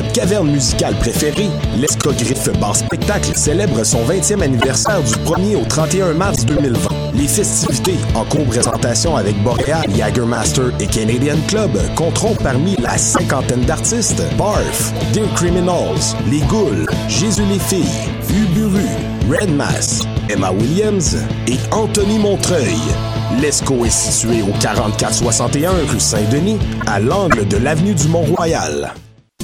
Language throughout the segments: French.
Votre caverne musicale préférée, l'Escogriffe Bar Spectacle, célèbre son 20e anniversaire du 1er au 31 mars 2020. Les festivités, en co-présentation avec Boreal, Jagermaster et Canadian Club, compteront parmi la cinquantaine d'artistes Barf, Dear Criminals, Les Ghouls, Jésus les filles, Uburu, Red Mass, Emma Williams et Anthony Montreuil. L'ESCO est situé au 4461 rue Saint-Denis, à l'angle de l'avenue du Mont-Royal.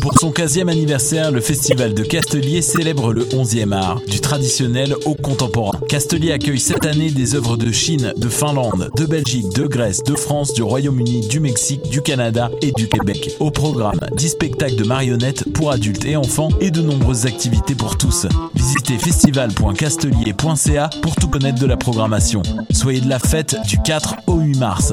Pour son 15e anniversaire, le festival de Castelier célèbre le 11e art, du traditionnel au contemporain. Castelier accueille cette année des œuvres de Chine, de Finlande, de Belgique, de Grèce, de France, du Royaume-Uni, du Mexique, du Canada et du Québec. Au programme, 10 spectacles de marionnettes pour adultes et enfants et de nombreuses activités pour tous. Visitez festival.castelier.ca pour tout connaître de la programmation. Soyez de la fête du 4 au 8 mars.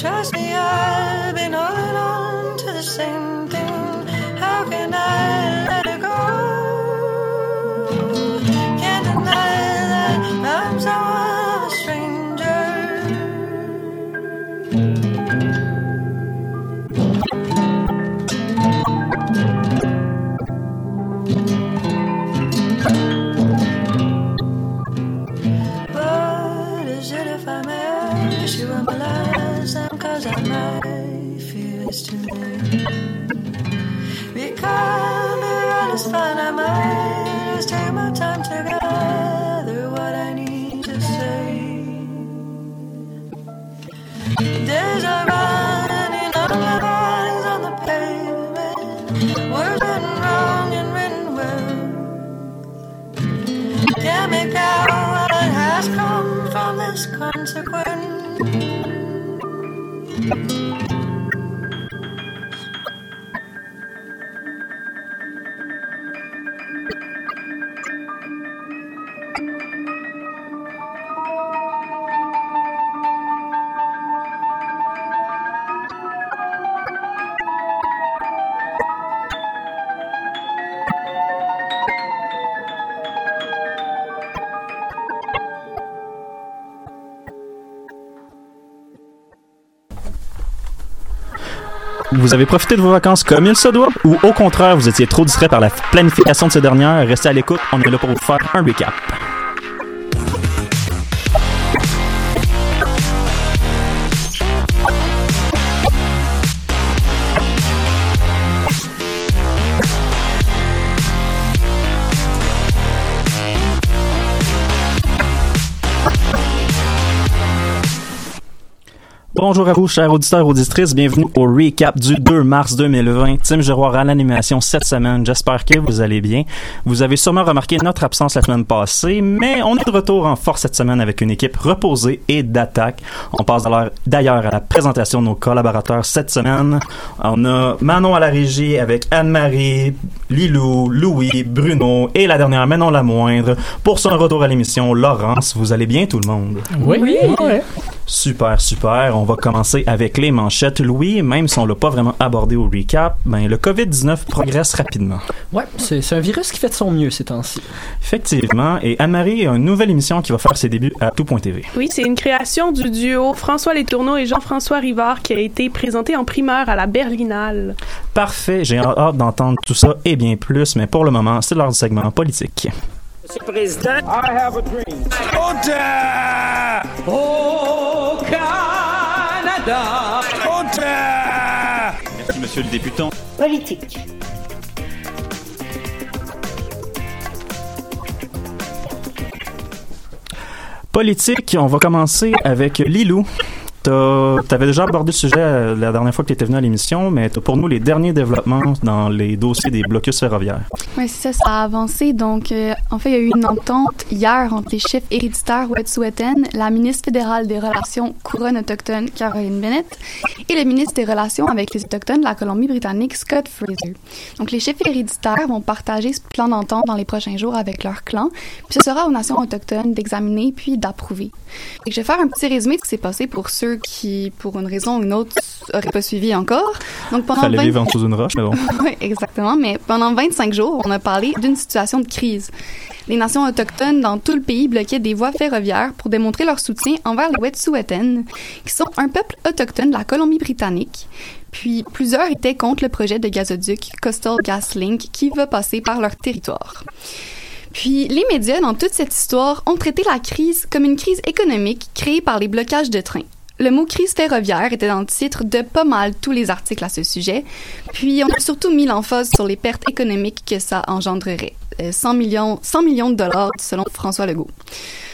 Trust me, I've been holding on to the same thing. How can I consequence. Vous avez profité de vos vacances comme il se doit ou au contraire, vous étiez trop distrait par la planification de ces dernières? Restez à l'écoute, on est là pour vous faire un recap. Bonjour à vous, chers auditeurs et auditrices. Bienvenue au recap du 2 mars 2020. Tim Giroir à l'animation cette semaine. J'espère que vous allez bien. Vous avez sûrement remarqué notre absence la semaine passée, mais on est de retour en force cette semaine avec une équipe reposée et d'attaque. On passe alors d'ailleurs à la présentation de nos collaborateurs cette semaine. On a Manon à la régie avec Anne-Marie, Lilou, Louis, Bruno et la dernière, mais non la moindre, pour son retour à l'émission, Laurence. Vous allez bien tout le monde? Oui. Oui. Ouais. Super, super. On va commencer avec les manchettes. Louis, même si on l'a pas vraiment abordé au recap, ben, le COVID-19 progresse rapidement. Ouais, c'est c'est un virus qui fait de son mieux ces temps-ci. Effectivement. Et Anne-Marie a une nouvelle émission qui va faire ses débuts à tout.tv. Oui, c'est une création du duo François Letourneau et Jean-François Rivard qui a été présenté en primeur à la Berlinale. Parfait. J'ai hâte d'entendre tout ça et bien plus, mais pour le moment, c'est l'heure du segment politique. Monsieur le Président, I have a dream. Merci, monsieur le députant. Politique. Politique, on va commencer avec Lilou. T'avais déjà abordé le sujet euh, la dernière fois que tu étais venu à l'émission, mais t'as pour nous les derniers développements dans les dossiers des blocus ferroviaires. Oui, c'est ça, ça a avancé. Donc, euh, en fait, il y a eu une entente hier entre les chefs héréditaires Wet'suwet'en, la ministre fédérale des Relations couronne autochtone, Caroline Bennett, et le ministre des Relations avec les Autochtones de la Colombie-Britannique, Scott Fraser. Donc, les chefs héréditaires vont partager ce plan d'entente dans les prochains jours avec leur clan, puis ce sera aux nations autochtones d'examiner puis d'approuver. Je vais faire un petit résumé de ce qui s'est passé pour ceux qui, pour une raison ou une autre, n'auraient pas suivi encore. Donc, pendant Fallait 20 vivre en dessous d'une roche, mais bon. oui, exactement. Mais pendant 25 jours, on a parlé d'une situation de crise. Les nations autochtones dans tout le pays bloquaient des voies ferroviaires pour démontrer leur soutien envers les Wet'suwet'en, qui sont un peuple autochtone de la Colombie-Britannique. Puis plusieurs étaient contre le projet de gazoduc Coastal Gas Link qui va passer par leur territoire. Puis les médias dans toute cette histoire ont traité la crise comme une crise économique créée par les blocages de trains. Le mot crise ferroviaire était dans le titre de pas mal tous les articles à ce sujet. Puis on a surtout mis l'emphase sur les pertes économiques que ça engendrerait. Euh, 100 millions, 100 millions de dollars selon François Legault.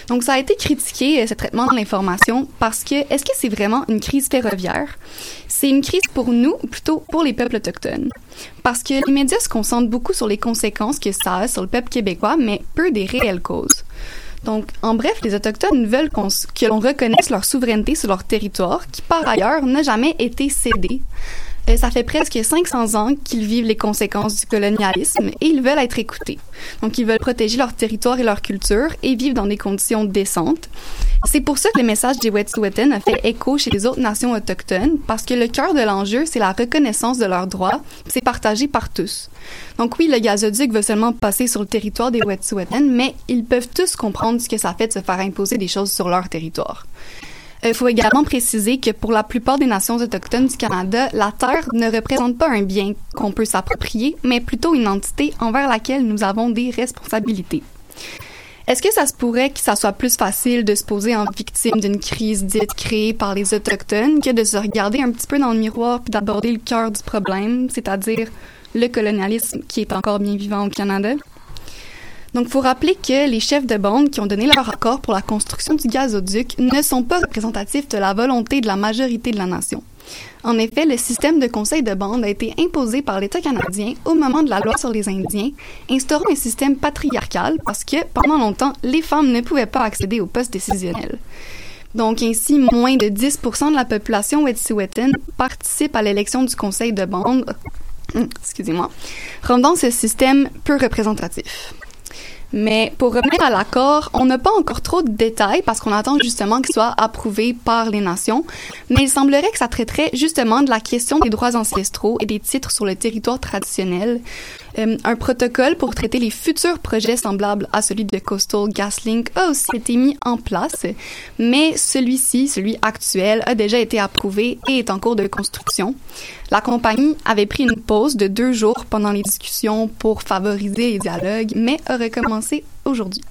Donc ça a été critiqué, euh, ce traitement de l'information, parce que est-ce que c'est vraiment une crise ferroviaire? C'est une crise pour nous, ou plutôt pour les peuples autochtones? Parce que les médias se concentrent beaucoup sur les conséquences que ça a sur le peuple québécois, mais peu des réelles causes. Donc, en bref, les Autochtones veulent que l'on reconnaisse leur souveraineté sur leur territoire, qui par ailleurs n'a jamais été cédé. Euh, ça fait presque 500 ans qu'ils vivent les conséquences du colonialisme et ils veulent être écoutés. Donc, ils veulent protéger leur territoire et leur culture et vivre dans des conditions décentes. C'est pour ça que le message des Wet'suwet'en a fait écho chez les autres nations autochtones, parce que le cœur de l'enjeu, c'est la reconnaissance de leurs droits, c'est partagé par tous. Donc oui, le gazoduc va seulement passer sur le territoire des Wet'suwet'en, mais ils peuvent tous comprendre ce que ça fait de se faire imposer des choses sur leur territoire. Il faut également préciser que pour la plupart des nations autochtones du Canada, la terre ne représente pas un bien qu'on peut s'approprier, mais plutôt une entité envers laquelle nous avons des responsabilités. Est-ce que ça se pourrait que ça soit plus facile de se poser en victime d'une crise dite créée par les Autochtones que de se regarder un petit peu dans le miroir puis d'aborder le cœur du problème, c'est-à-dire le colonialisme qui est encore bien vivant au Canada? Donc, il faut rappeler que les chefs de bande qui ont donné leur accord pour la construction du gazoduc ne sont pas représentatifs de la volonté de la majorité de la nation. En effet, le système de conseil de bande a été imposé par l'État canadien au moment de la loi sur les Indiens, instaurant un système patriarcal parce que, pendant longtemps, les femmes ne pouvaient pas accéder aux postes décisionnels. Donc, ainsi, moins de 10% de la population Wet'suwet'en participe à l'élection du conseil de bande, excusez-moi, rendant ce système peu représentatif. Mais pour revenir à l'accord, on n'a pas encore trop de détails parce qu'on attend justement qu'il soit approuvé par les nations. Mais il semblerait que ça traiterait justement de la question des droits ancestraux et des titres sur le territoire traditionnel. Euh, un protocole pour traiter les futurs projets semblables à celui de Coastal GasLink a aussi été mis en place, mais celui-ci, celui actuel, a déjà été approuvé et est en cours de construction. La compagnie avait pris une pause de deux jours pendant les discussions pour favoriser les dialogues, mais a recommencé aujourd'hui.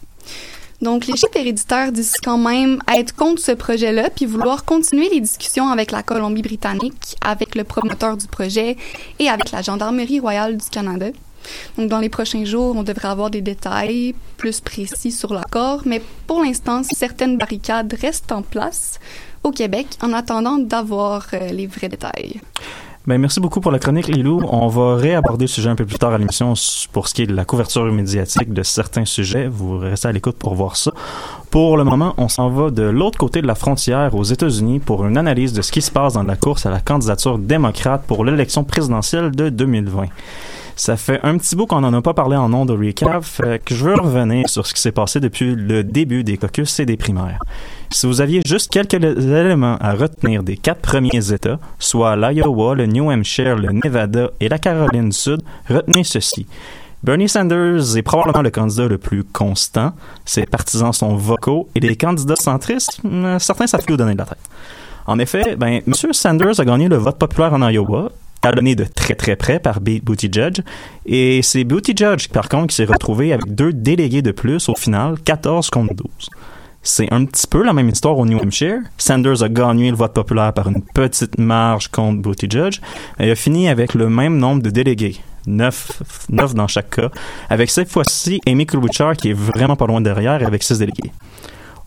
Donc, les chefs héréditaires disent quand même être contre ce projet-là, puis vouloir continuer les discussions avec la Colombie-Britannique, avec le promoteur du projet et avec la Gendarmerie royale du Canada. Donc, dans les prochains jours, on devrait avoir des détails plus précis sur l'accord, mais pour l'instant, certaines barricades restent en place au Québec en attendant d'avoir euh, les vrais détails. Ben, merci beaucoup pour la chronique, Lilou. On va réaborder le sujet un peu plus tard à l'émission pour ce qui est de la couverture médiatique de certains sujets. Vous restez à l'écoute pour voir ça. Pour le moment, on s'en va de l'autre côté de la frontière aux États-Unis pour une analyse de ce qui se passe dans la course à la candidature démocrate pour l'élection présidentielle de 2020. Ça fait un petit bout qu'on n'en a pas parlé en nom de recap, fait que je veux revenir sur ce qui s'est passé depuis le début des caucus et des primaires. Si vous aviez juste quelques éléments à retenir des quatre premiers États, soit l'Iowa, le New Hampshire, le Nevada et la Caroline du Sud, retenez ceci. Bernie Sanders est probablement le candidat le plus constant. Ses partisans sont vocaux et les candidats centristes, euh, certains savent plus où donner de la tête. En effet, ben, M. Sanders a gagné le vote populaire en Iowa, talonné de très très près par Pete Buttigieg, et c'est Buttigieg, par contre, qui s'est retrouvé avec deux délégués de plus au final, 14 contre 12. C'est un petit peu la même histoire au New Hampshire. Sanders a gagné le vote populaire par une petite marge contre Buttigieg et a fini avec le même nombre de délégués. Neuf, neuf dans chaque cas, avec cette fois-ci Amy Klobuchar qui est vraiment pas loin derrière avec six délégués.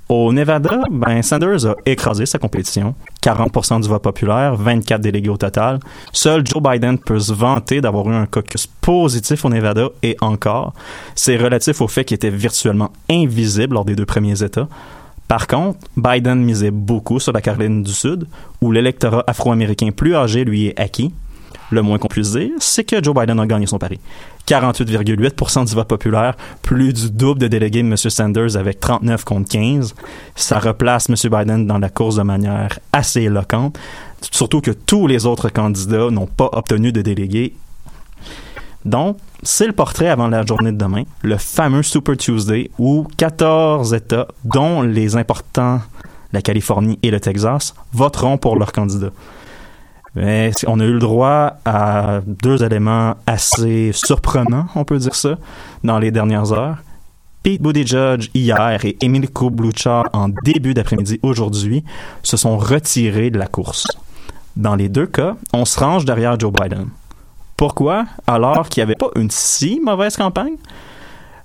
Au Nevada, ben Sanders a écrasé sa compétition. 40% du vote populaire, 24 délégués au total. Seul Joe Biden peut se vanter d'avoir eu un caucus positif au Nevada et encore. C'est relatif au fait qu'il était virtuellement invisible lors des deux premiers États. Par contre, Biden misait beaucoup sur la Caroline du Sud, où l'électorat afro-américain plus âgé lui est acquis. Le moins qu'on puisse dire, c'est que Joe Biden a gagné son pari. 48,8% du vote populaire, plus du double de délégués de M. Sanders avec 39 contre 15. Ça replace M. Biden dans la course de manière assez éloquente, surtout que tous les autres candidats n'ont pas obtenu de délégués. Donc, c'est le portrait avant la journée de demain, le fameux Super Tuesday, où 14 États, dont les importants, la Californie et le Texas, voteront pour leurs candidats. On a eu le droit à deux éléments assez surprenants, on peut dire ça, dans les dernières heures. Pete Buttigieg hier et Emily Klobuchar en début d'après-midi aujourd'hui se sont retirés de la course. Dans les deux cas, on se range derrière Joe Biden. Pourquoi? Alors qu'il n'y avait pas une si mauvaise campagne?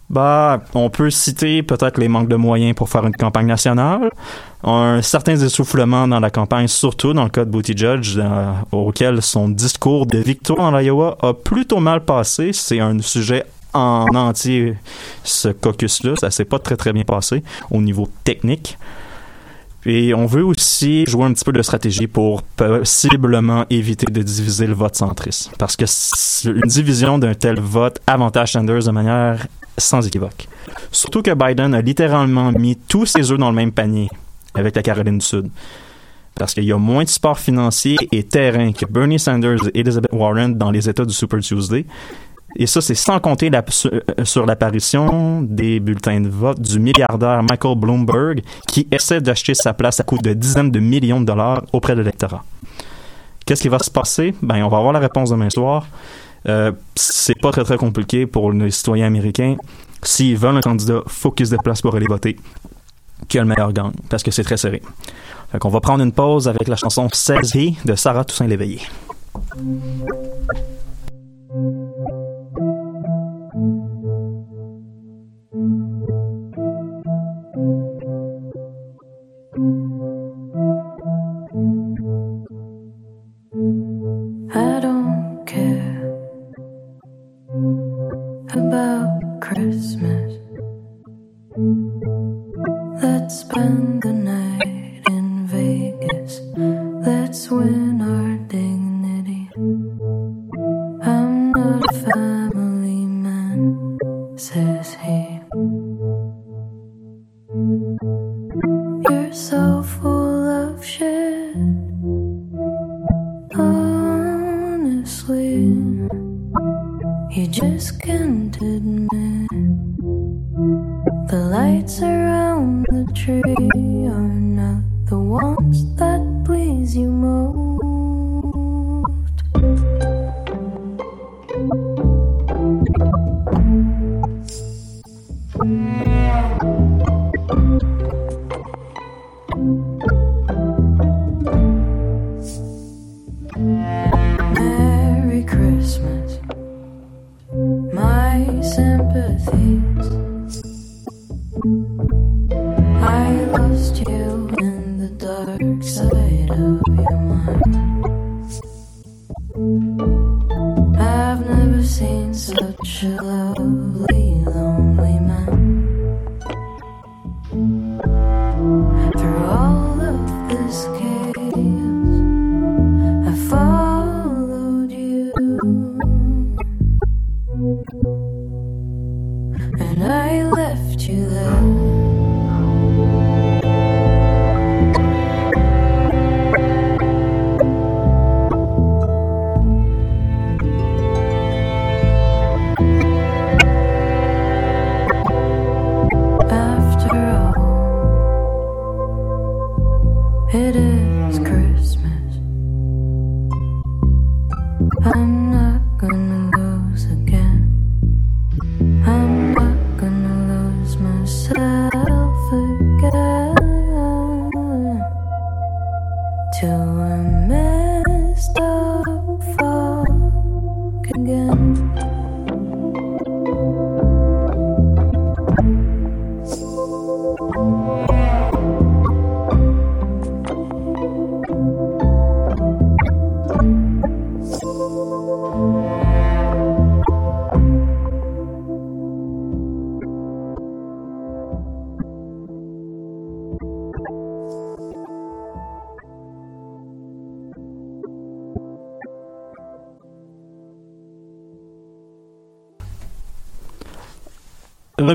Bah, on peut citer peut-être les manques de moyens pour faire une campagne nationale, un certain essoufflement dans la campagne, surtout dans le cas de Buttigieg, euh, auquel son discours de victoire en Iowa a plutôt mal passé. C'est un sujet en entier, ce caucus-là. Ça s'est pas très très bien passé au niveau technique. Et on veut aussi jouer un petit peu de stratégie pour possiblement éviter de diviser le vote centriste. Parce que une division d'un tel vote avantage Sanders de manière sans équivoque. Surtout que Biden a littéralement mis tous ses œufs dans le même panier avec la Caroline du Sud. Parce qu'il y a moins de support financier et terrain que Bernie Sanders et Elizabeth Warren dans les États du Super Tuesday. Et ça, c'est sans compter sur, sur l'apparition des bulletins de vote du milliardaire Michael Bloomberg qui essaie d'acheter sa place à coût de dizaines de millions de dollars auprès de l'électorat. Qu'est-ce qui va se passer? Ben, on va avoir la réponse demain soir. Euh, c'est pas très très compliqué pour les citoyens américains. S'ils veulent un candidat, faut qu'ils se déplacent pour aller voter. Qui a le meilleur gagne, parce que c'est très serré. Fait qu'on va prendre une pause avec la chanson 16 He de Sarah Toussaint Léveillé. I don't care about Christmas. Spend the night in Vegas. Let's win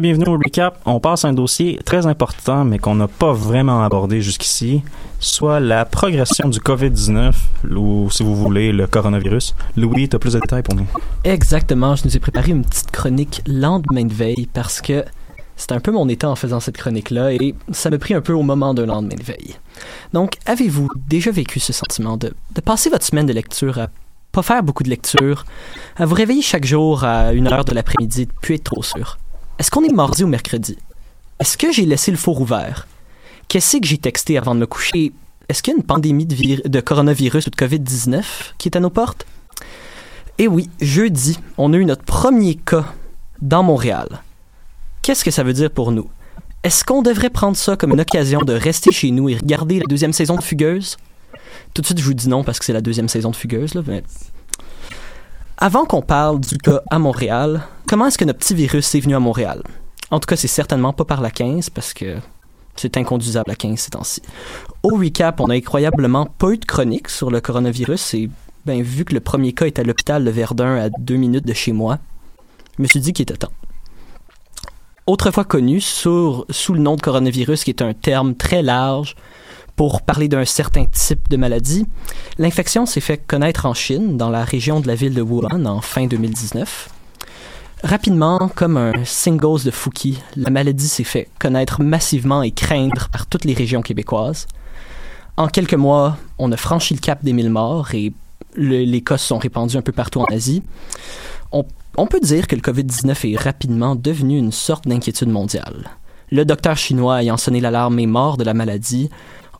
Bienvenue au recap. On passe à un dossier très important, mais qu'on n'a pas vraiment abordé jusqu'ici, soit la progression du COVID-19, ou si vous voulez, le coronavirus. Louis, tu as plus de détails pour nous? Exactement, je nous ai préparé une petite chronique lendemain de veille parce que c'est un peu mon état en faisant cette chronique-là et ça me pris un peu au moment d'un lendemain de veille. Donc, avez-vous déjà vécu ce sentiment de, de passer votre semaine de lecture à pas faire beaucoup de lecture, à vous réveiller chaque jour à une heure de l'après-midi puis être trop sûr? Est-ce qu'on est mardi ou mercredi? Est-ce que j'ai laissé le four ouvert? Qu'est-ce que j'ai texté avant de me coucher? Est-ce qu'il y a une pandémie de, de coronavirus ou de COVID-19 qui est à nos portes? Et oui, jeudi, on a eu notre premier cas dans Montréal. Qu'est-ce que ça veut dire pour nous? Est-ce qu'on devrait prendre ça comme une occasion de rester chez nous et regarder la deuxième saison de Fugueuse? Tout de suite, je vous dis non parce que c'est la deuxième saison de Fugueuse, là, mais avant qu'on parle du cas à Montréal, comment est-ce que notre petit virus est venu à Montréal? En tout cas, c'est certainement pas par la 15 parce que c'est inconduisable la 15 ces temps-ci. Au recap, on a incroyablement pas eu de chronique sur le coronavirus et ben, vu que le premier cas est à l'hôpital de Verdun à deux minutes de chez moi, je me suis dit qu'il était temps. Autrefois connu sur, sous le nom de coronavirus, qui est un terme très large pour parler d'un certain type de maladie, l'infection s'est fait connaître en Chine, dans la région de la ville de Wuhan, en fin 2019. Rapidement, comme un singles de Fouki, la maladie s'est fait connaître massivement et craindre par toutes les régions québécoises. En quelques mois, on a franchi le cap des 1000 morts et le- les cas sont répandus un peu partout en Asie. On, on peut dire que le COVID-19 est rapidement devenu une sorte d'inquiétude mondiale. Le docteur chinois ayant sonné l'alarme est mort de la maladie.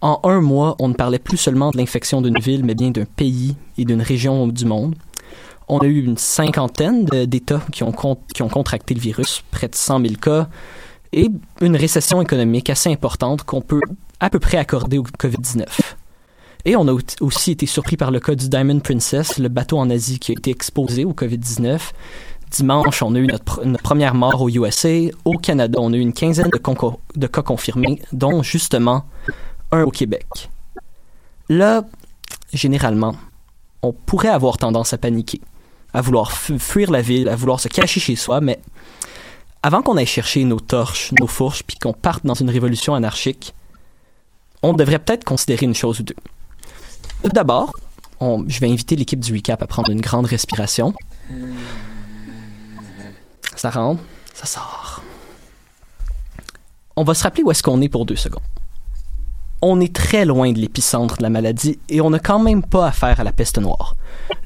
En un mois, on ne parlait plus seulement de l'infection d'une ville, mais bien d'un pays et d'une région du monde. On a eu une cinquantaine d'États qui ont, contracté le virus, près de 100 000 cas, et une récession économique assez importante qu'on peut à peu près accorder au COVID-19. Et on a au- aussi été surpris par le cas du Diamond Princess, le bateau en Asie qui a été exposé au COVID-19. Dimanche, on a eu notre, pr- notre première mort au USA. Au Canada, on a eu une quinzaine de cas confirmés, dont justement un au Québec. Là, généralement, on pourrait avoir tendance à paniquer, à vouloir fu- fuir la ville, à vouloir se cacher chez soi, mais avant qu'on aille chercher nos torches, nos fourches, puis qu'on parte dans une révolution anarchique, on devrait peut-être considérer une chose ou deux. Tout D'abord, je vais inviter l'équipe du recap à prendre une grande respiration. Ça rentre, ça sort. On va se rappeler où est-ce qu'on est pour deux secondes. On est très loin de l'épicentre de la maladie et on n'a quand même pas affaire à la peste noire.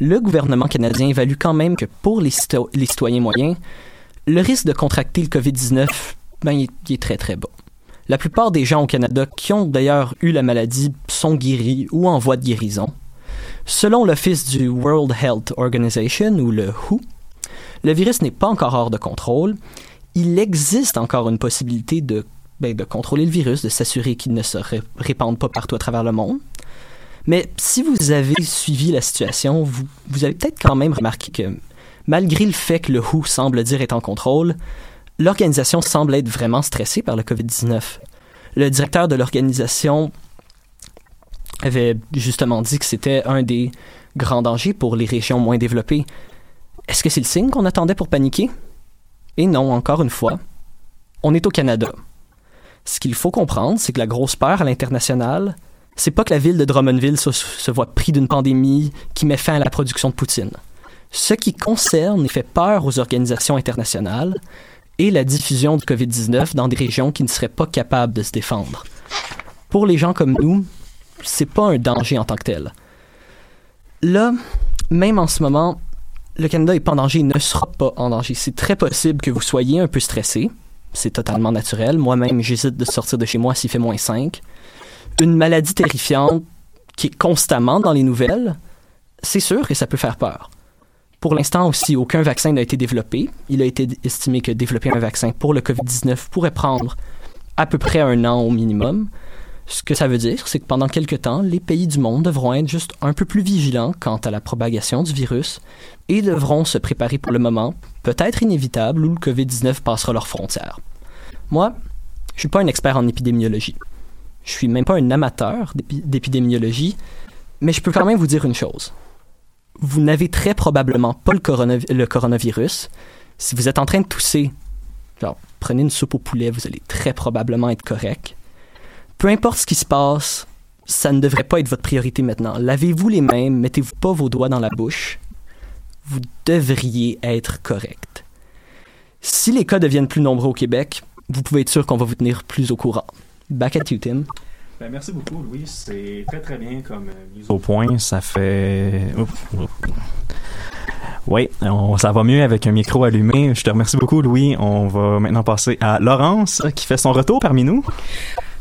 Le gouvernement canadien évalue quand même que pour les, cito- les citoyens moyens, le risque de contracter le COVID-19, ben, est très très bas. La plupart des gens au Canada qui ont d'ailleurs eu la maladie sont guéris ou en voie de guérison. Selon l'Office du World Health Organization, ou le WHO, le virus n'est pas encore hors de contrôle. Il existe encore une possibilité de, ben, de contrôler le virus, de s'assurer qu'il ne se ré- répande pas partout à travers le monde. Mais si vous avez suivi la situation, vous, vous avez peut-être quand même remarqué que malgré le fait que le WHO semble dire être en contrôle, l'organisation semble être vraiment stressée par le COVID-19. Le directeur de l'organisation avait justement dit que c'était un des grands dangers pour les régions moins développées. Est-ce que c'est le signe qu'on attendait pour paniquer? Et non, encore une fois, on est au Canada. Ce qu'il faut comprendre, c'est que la grosse peur à l'international, c'est pas que la ville de Drummondville se, voit pris d'une pandémie qui met fin à la production de poutine. Ce qui concerne et fait peur aux organisations internationales est la diffusion du COVID-19 dans des régions qui ne seraient pas capables de se défendre. Pour les gens comme nous, c'est pas un danger en tant que tel. Là, même en ce moment, le Canada est pas en danger, il ne sera pas en danger. C'est très possible que vous soyez un peu stressé. C'est totalement naturel. Moi-même, j'hésite de sortir de chez moi s'il fait moins 5. Une maladie terrifiante qui est constamment dans les nouvelles, c'est sûr que ça peut faire peur. Pour l'instant aussi, aucun vaccin n'a été développé. Il a été estimé que développer un vaccin pour le COVID-19 pourrait prendre à peu près un an au minimum. Ce que ça veut dire, c'est que pendant quelques temps, les pays du monde devront être juste un peu plus vigilants quant à la propagation du virus et devront se préparer pour le moment, peut-être inévitable, où le COVID-19 passera leurs frontières. Moi, je suis pas un expert en épidémiologie. Je suis même pas un amateur d'épi- d'épidémiologie, mais je peux quand même vous dire une chose. Vous n'avez très probablement pas le, le coronavirus. Si vous êtes en train de tousser, genre, prenez une soupe au poulet, vous allez très probablement être correct. Peu importe ce qui se passe, ça ne devrait pas être votre priorité maintenant. Lavez-vous les mains, mettez-vous pas vos doigts dans la bouche. Vous devriez être correct. Si les cas deviennent plus nombreux au Québec, vous pouvez être sûr qu'on va vous tenir plus au courant. Back at you, Tim. Ben, merci beaucoup, Louis. C'est très, très bien comme euh, mise au point. Ça fait. Oui, on- ça va mieux avec un micro allumé. Je te remercie beaucoup, Louis. On va maintenant passer à Laurence, qui fait son retour parmi nous.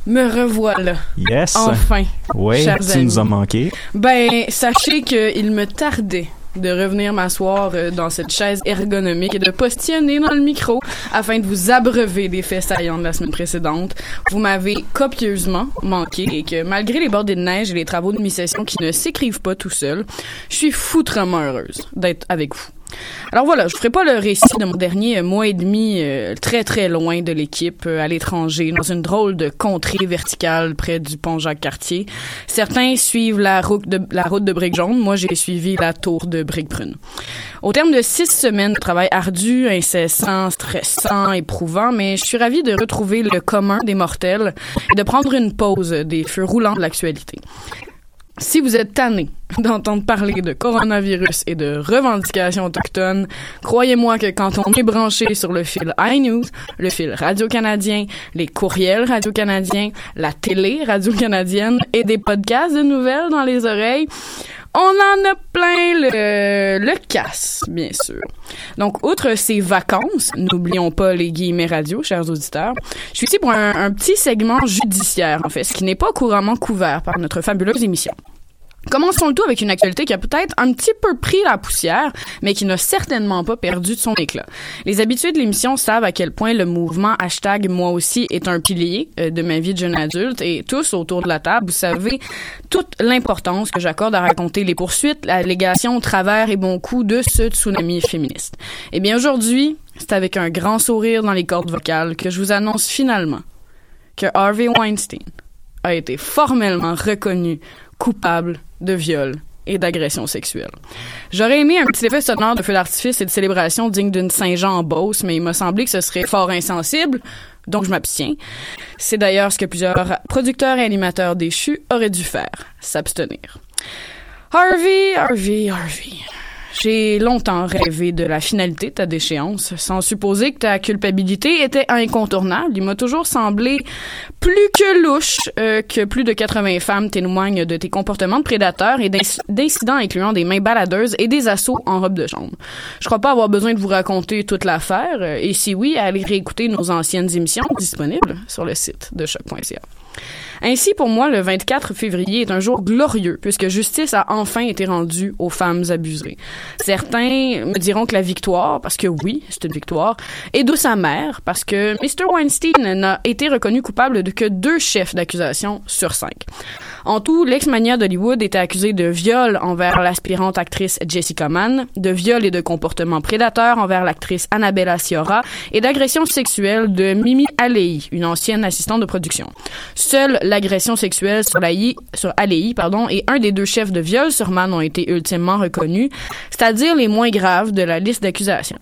Me revoilà. Yes. Enfin. Oui, chers tu amis. nous as manqué. Ben, sachez qu'il me tardait de revenir m'asseoir euh, dans cette chaise ergonomique et de postillonner dans le micro afin de vous abreuver des faits saillants de la semaine précédente. Vous m'avez copieusement manqué et que malgré les bordées de neige et les travaux de mi-session qui ne s'écrivent pas tout seuls, je suis foutrement heureuse d'être avec vous. Alors voilà, je ferai pas le récit de mon dernier euh, mois et demi euh, très très loin de l'équipe, euh, à l'étranger, dans une drôle de contrée verticale près du pont Jacques-Cartier. Certains suivent la route de, la route moi j'ai suivi la tour de Brique Brune. Au terme de six semaines de travail ardu, incessant, stressant, éprouvant, mais je suis ravie de retrouver le commun des mortels et de prendre une pause des feux roulants de l'actualité. Si vous êtes tanné d'entendre parler de coronavirus et de revendications autochtones, croyez-moi que quand on est branché sur le fil iNews, le fil Radio-Canadien, les courriels Radio-Canadiens, la télé Radio-Canadienne et des podcasts de nouvelles dans les oreilles, on en a plein le, le casse, bien sûr. Donc, outre ces vacances, n'oublions pas les guillemets radio, chers auditeurs, je suis ici pour un, un petit segment judiciaire, en fait, ce qui n'est pas couramment couvert par notre fabuleuse émission. Commençons le tout avec une actualité qui a peut-être un petit peu pris la poussière, mais qui n'a certainement pas perdu de son éclat. Les habitués de l'émission savent à quel point le mouvement hashtag moi aussi est un pilier euh, de ma vie de jeune adulte et tous autour de la table, vous savez toute l'importance que j'accorde à raconter les poursuites, allégations, travers et bons coups de ce tsunami féministe. Eh bien aujourd'hui, c'est avec un grand sourire dans les cordes vocales que je vous annonce finalement que Harvey Weinstein a été formellement reconnu coupable de viol et d'agression sexuelle. J'aurais aimé un petit effet sonore de feu d'artifice et de célébration digne d'une Saint-Jean en Beauce, mais il m'a semblé que ce serait fort insensible, donc je m'abstiens. C'est d'ailleurs ce que plusieurs producteurs et animateurs déchus auraient dû faire, s'abstenir. Harvey, Harvey, Harvey. J'ai longtemps rêvé de la finalité de ta déchéance, sans supposer que ta culpabilité était incontournable. Il m'a toujours semblé plus que louche euh, que plus de 80 femmes témoignent de tes comportements de prédateurs et d'inc- d'incidents incluant des mains baladeuses et des assauts en robe de chambre. Je crois pas avoir besoin de vous raconter toute l'affaire, euh, et si oui, allez réécouter nos anciennes émissions disponibles sur le site de choc.ca. Ainsi, pour moi, le 24 février est un jour glorieux puisque justice a enfin été rendue aux femmes abusées. Certains me diront que la victoire, parce que oui, c'est une victoire, est douce amère parce que Mr. Weinstein n'a été reconnu coupable de que deux chefs d'accusation sur cinq. En tout, l'ex-mania d'Hollywood était accusé de viol envers l'aspirante actrice Jessica Mann, de viol et de comportement prédateur envers l'actrice Annabella Sciorra et d'agression sexuelle de Mimi Alei, une ancienne assistante de production. Seule l'agression sexuelle sur, Alei, sur Alei pardon, et un des deux chefs de viol sur Mann ont été ultimement reconnus, c'est-à-dire les moins graves de la liste d'accusations.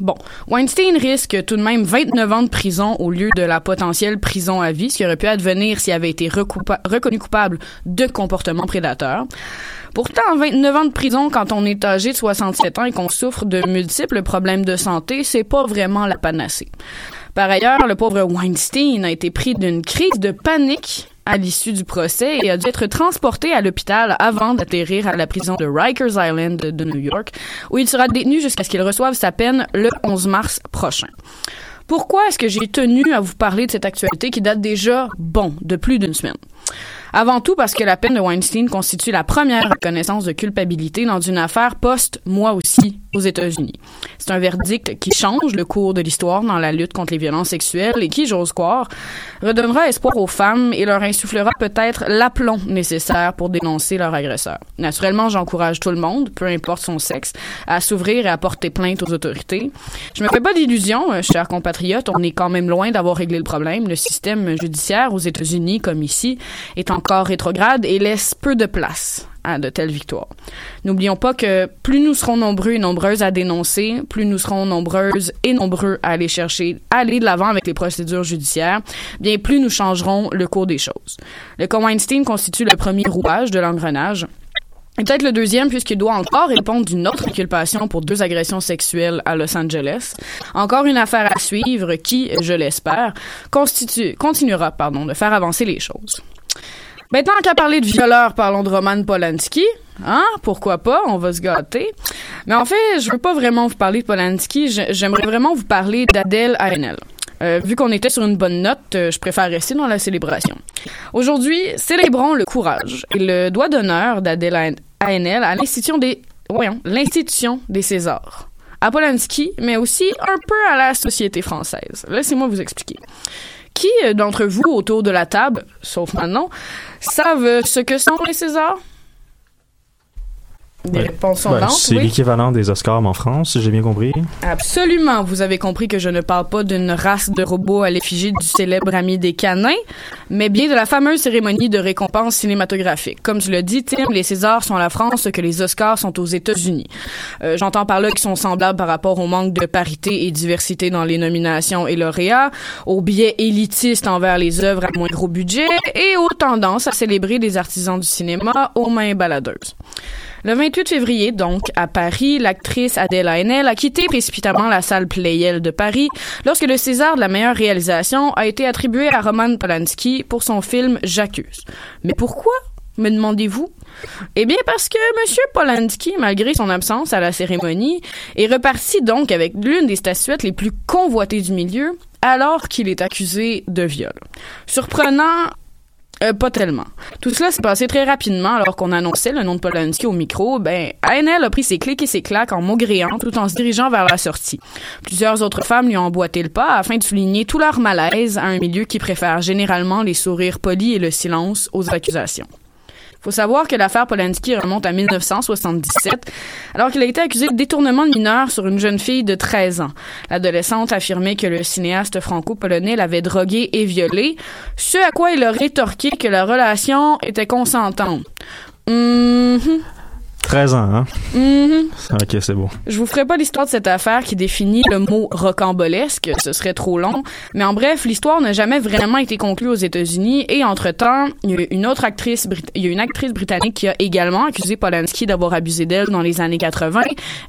Bon, Weinstein risque tout de même 29 ans de prison au lieu de la potentielle prison à vie, ce qui aurait pu advenir s'il avait été reconnu coupable de comportement prédateur. Pourtant, 29 ans de prison quand on est âgé de 67 ans et qu'on souffre de multiples problèmes de santé, c'est pas vraiment la panacée. Par ailleurs, le pauvre Weinstein a été pris d'une crise de panique à l'issue du procès et a dû être transporté à l'hôpital avant d'atterrir à la prison de Rikers Island de, New York, où il sera détenu jusqu'à ce qu'il reçoive sa peine le 11 mars prochain. Pourquoi est-ce que j'ai tenu à vous parler de cette actualité qui date déjà, bon, de plus d'une semaine? Avant tout parce que la peine de Weinstein constitue la première reconnaissance de culpabilité dans une affaire post-moi aussi aux États-Unis. C'est un verdict qui change le cours de l'histoire dans la lutte contre les violences sexuelles et qui, j'ose croire, redonnera espoir aux femmes et leur insufflera peut-être l'aplomb nécessaire pour dénoncer leur agresseur. Naturellement, j'encourage tout le monde, peu importe son sexe, à s'ouvrir et à porter plainte aux autorités. Je me fais pas d'illusions, euh, chers compatriotes, on est quand même loin d'avoir réglé le problème. Le système judiciaire aux États-Unis, comme ici, est encore rétrograde et laisse peu de place à de telles victoires. N'oublions pas que plus nous serons nombreux et nombreuses à dénoncer, plus nous serons nombreuses et nombreux à aller chercher, à aller de l'avant avec les procédures judiciaires, bien plus nous changerons le cours des choses. Le cas Weinstein constitue le premier rouage de l'engrenage. Et peut-être le deuxième, puisqu'il doit encore répondre d'une autre inculpation pour deux agressions sexuelles à Los Angeles. Encore une affaire à suivre qui, je l'espère, continuera pardon, de faire avancer les choses. Maintenant qu'à parler de violeurs, parlons de Roman Polanski. Hein? Pourquoi pas? On va se gâter. Mais en fait, je veux pas vraiment vous parler de Polanski. J'aimerais vraiment vous parler d'Adèle Haenel. Euh, vu qu'on était sur une bonne note, euh, je préfère rester dans la célébration. Aujourd'hui, célébrons le courage et le doigt d'honneur d'Adèle Haenel à l'institution des, voyons, l'institution des Césars. À Polanski, mais aussi un peu à la société française. Laissez-moi vous expliquer. Qui euh, d'entre vous autour de la table, sauf maintenant, savent ce que sont les Césars? Des Ouais. réponses sont Ben, lentes, c'est oui. l'équivalent des Oscars en France, si j'ai bien compris. Absolument. Vous avez compris que je ne parle pas d'une race de robots à l'effigie du célèbre ami des canins, mais bien de la fameuse cérémonie de récompense cinématographique. Comme tu l'as dit, Tim, les Césars sont à la France ce que les Oscars sont aux États-Unis. Euh, J'entends par là qu'ils sont semblables par rapport au manque de parité et diversité dans les nominations et lauréats, au biais élitiste envers les œuvres à moins gros budget et aux tendances à célébrer des artisans du cinéma aux mains baladeuses. Le 28 février, donc, à Paris, l'actrice Adèle Haenel a quitté précipitamment la salle Playel de Paris lorsque le César de la meilleure réalisation a été attribué à Roman Polanski pour son film J'accuse. Mais pourquoi? Me demandez-vous? Eh bien parce que M. Polanski, malgré son absence à la cérémonie, est reparti donc avec l'une des statuettes les plus convoitées du milieu, alors qu'il est accusé de viol. Surprenant, euh, pas tellement. Tout cela s'est passé très rapidement alors qu'on annonçait le nom de Polanski au micro. Ben, ANL a pris ses clics et ses claques en maugréant tout en se dirigeant vers la sortie. Plusieurs autres femmes lui ont emboîté le pas afin de souligner tout leur malaise à un milieu qui préfère généralement les sourires polis et le silence aux accusations. Faut savoir que l'affaire Polanski remonte à 1977, alors qu'il a été accusé de détournement de mineur sur une jeune fille de 13 ans. L'adolescente affirmait que le cinéaste franco-polonais l'avait droguée et violée, ce à quoi il a rétorqué que la relation était consentante. Mhm. 13 ans, hein? Mhm. Ok, c'est beau. Je vous ferai pas l'histoire de cette affaire qui définit le mot rocambolesque, ce serait trop long. Mais en bref, l'histoire n'a jamais vraiment été conclue aux États-Unis et entre-temps, il y a une autre actrice, brit- il y a une actrice britannique qui a également accusé Polanski d'avoir abusé d'elle dans les années 80.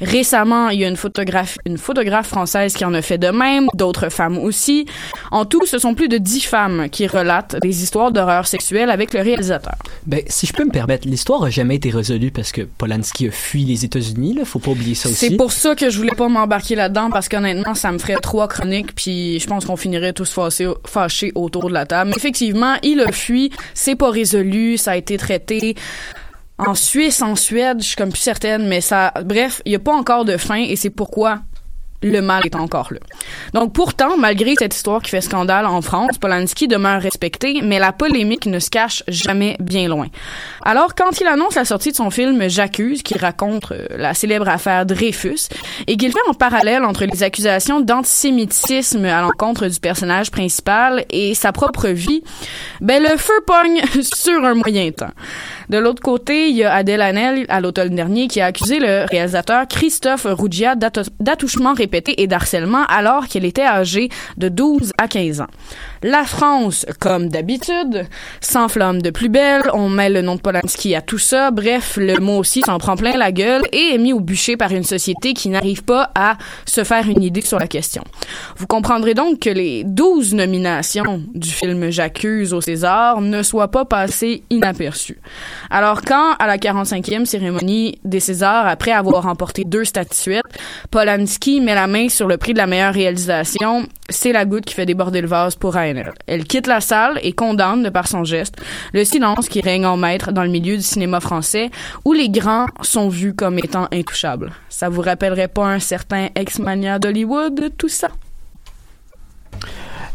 Récemment, il y a une photographe, une photographe française qui en a fait de même, d'autres femmes aussi. En tout, ce sont plus de dix femmes qui relatent des histoires d'horreur sexuelle avec le réalisateur. Ben, si je peux me permettre, l'histoire a jamais été résolue parce que Polanski a fui les États-Unis, là. Faut pas oublier ça aussi. C'est pour ça que je voulais pas m'embarquer là-dedans parce qu'honnêtement, ça me ferait trois chroniques puis je pense qu'on finirait tous fâchés, fâchés autour de la table. Mais effectivement, il a fui, c'est pas résolu, ça a été traité. En Suisse, en Suède, je suis comme plus certaine, mais ça, bref, il y a pas encore de fin et c'est pourquoi le mal est encore là. Donc pourtant, malgré cette histoire qui fait scandale en France, Polanski demeure respecté, mais la polémique ne se cache jamais bien loin. Alors quand il annonce la sortie de son film J'accuse, qui raconte euh, la célèbre affaire Dreyfus, et qu'il fait en parallèle entre les accusations d'antisémitisme à l'encontre du personnage principal et sa propre vie, ben le feu pogne sur un moyen temps. De l'autre côté, il y a Adèle Hanel, à l'automne dernier, qui a accusé le réalisateur Christophe Rougia d'attouchement répété et d'harcèlement alors qu'elle était âgée de 12 à 15 ans. La France, comme d'habitude, s'enflamme de plus belle, on met le nom de Polanski à tout ça, bref, le mot aussi s'en prend plein la gueule et est mis au bûcher par une société qui n'arrive pas à se faire une idée sur la question. Vous comprendrez donc que les 12 nominations du film J'accuse au César ne soient pas passées inaperçues. Alors quand, à la 45e cérémonie des Césars, après avoir remporté deux statuettes, Polanski met la main sur le prix de la meilleure réalisation, c'est la goutte qui fait déborder le vase pour Rainer. Elle quitte la salle et condamne, de par son geste, le silence qui règne en maître dans le milieu du cinéma français, où les grands sont vus comme étant intouchables. Ça vous rappellerait pas un certain ex-mania d'Hollywood, tout ça?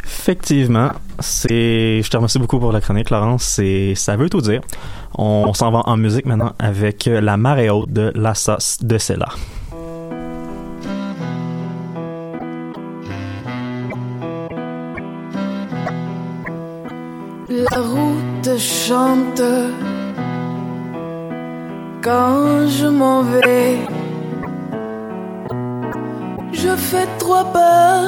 Effectivement, c'est. Je te remercie beaucoup pour la chronique, Laurence. C'est, ça veut tout dire. On, s'en va en musique maintenant avec La marée haute de La Sauce de Cella. La route chante quand je m'en vais. Je fais trois pas.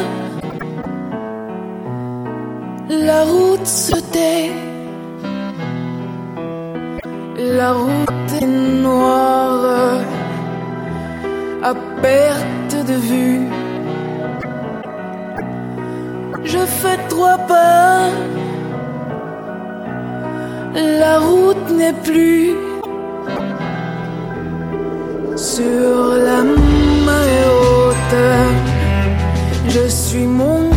La route se tait. La route est noire à perte de vue. Je fais trois pas. La route n'est plus sur la marée haute. Je suis monté,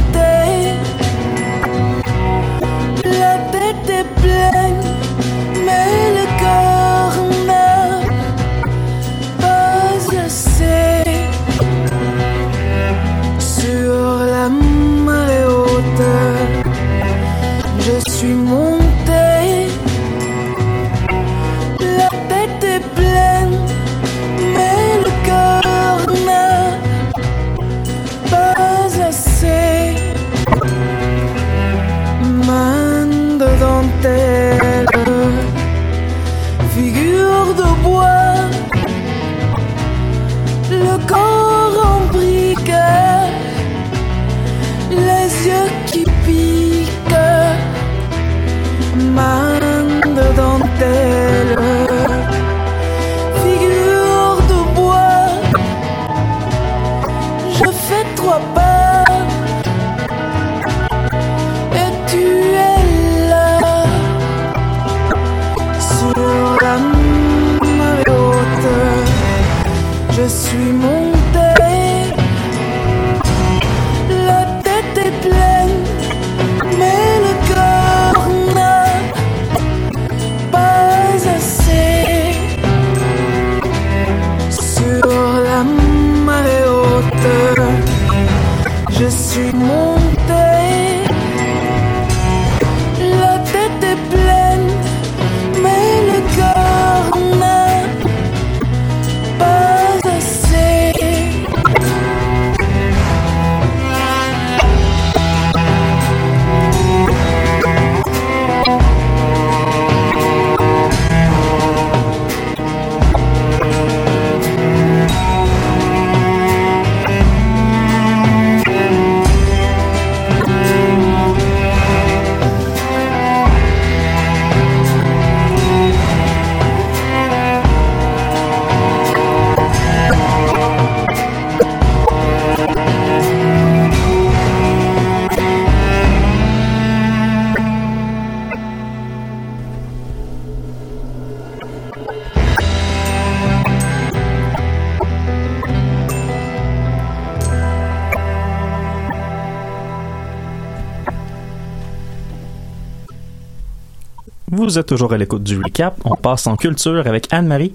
Vous êtes toujours à l'écoute du recap. On passe en culture avec Anne-Marie.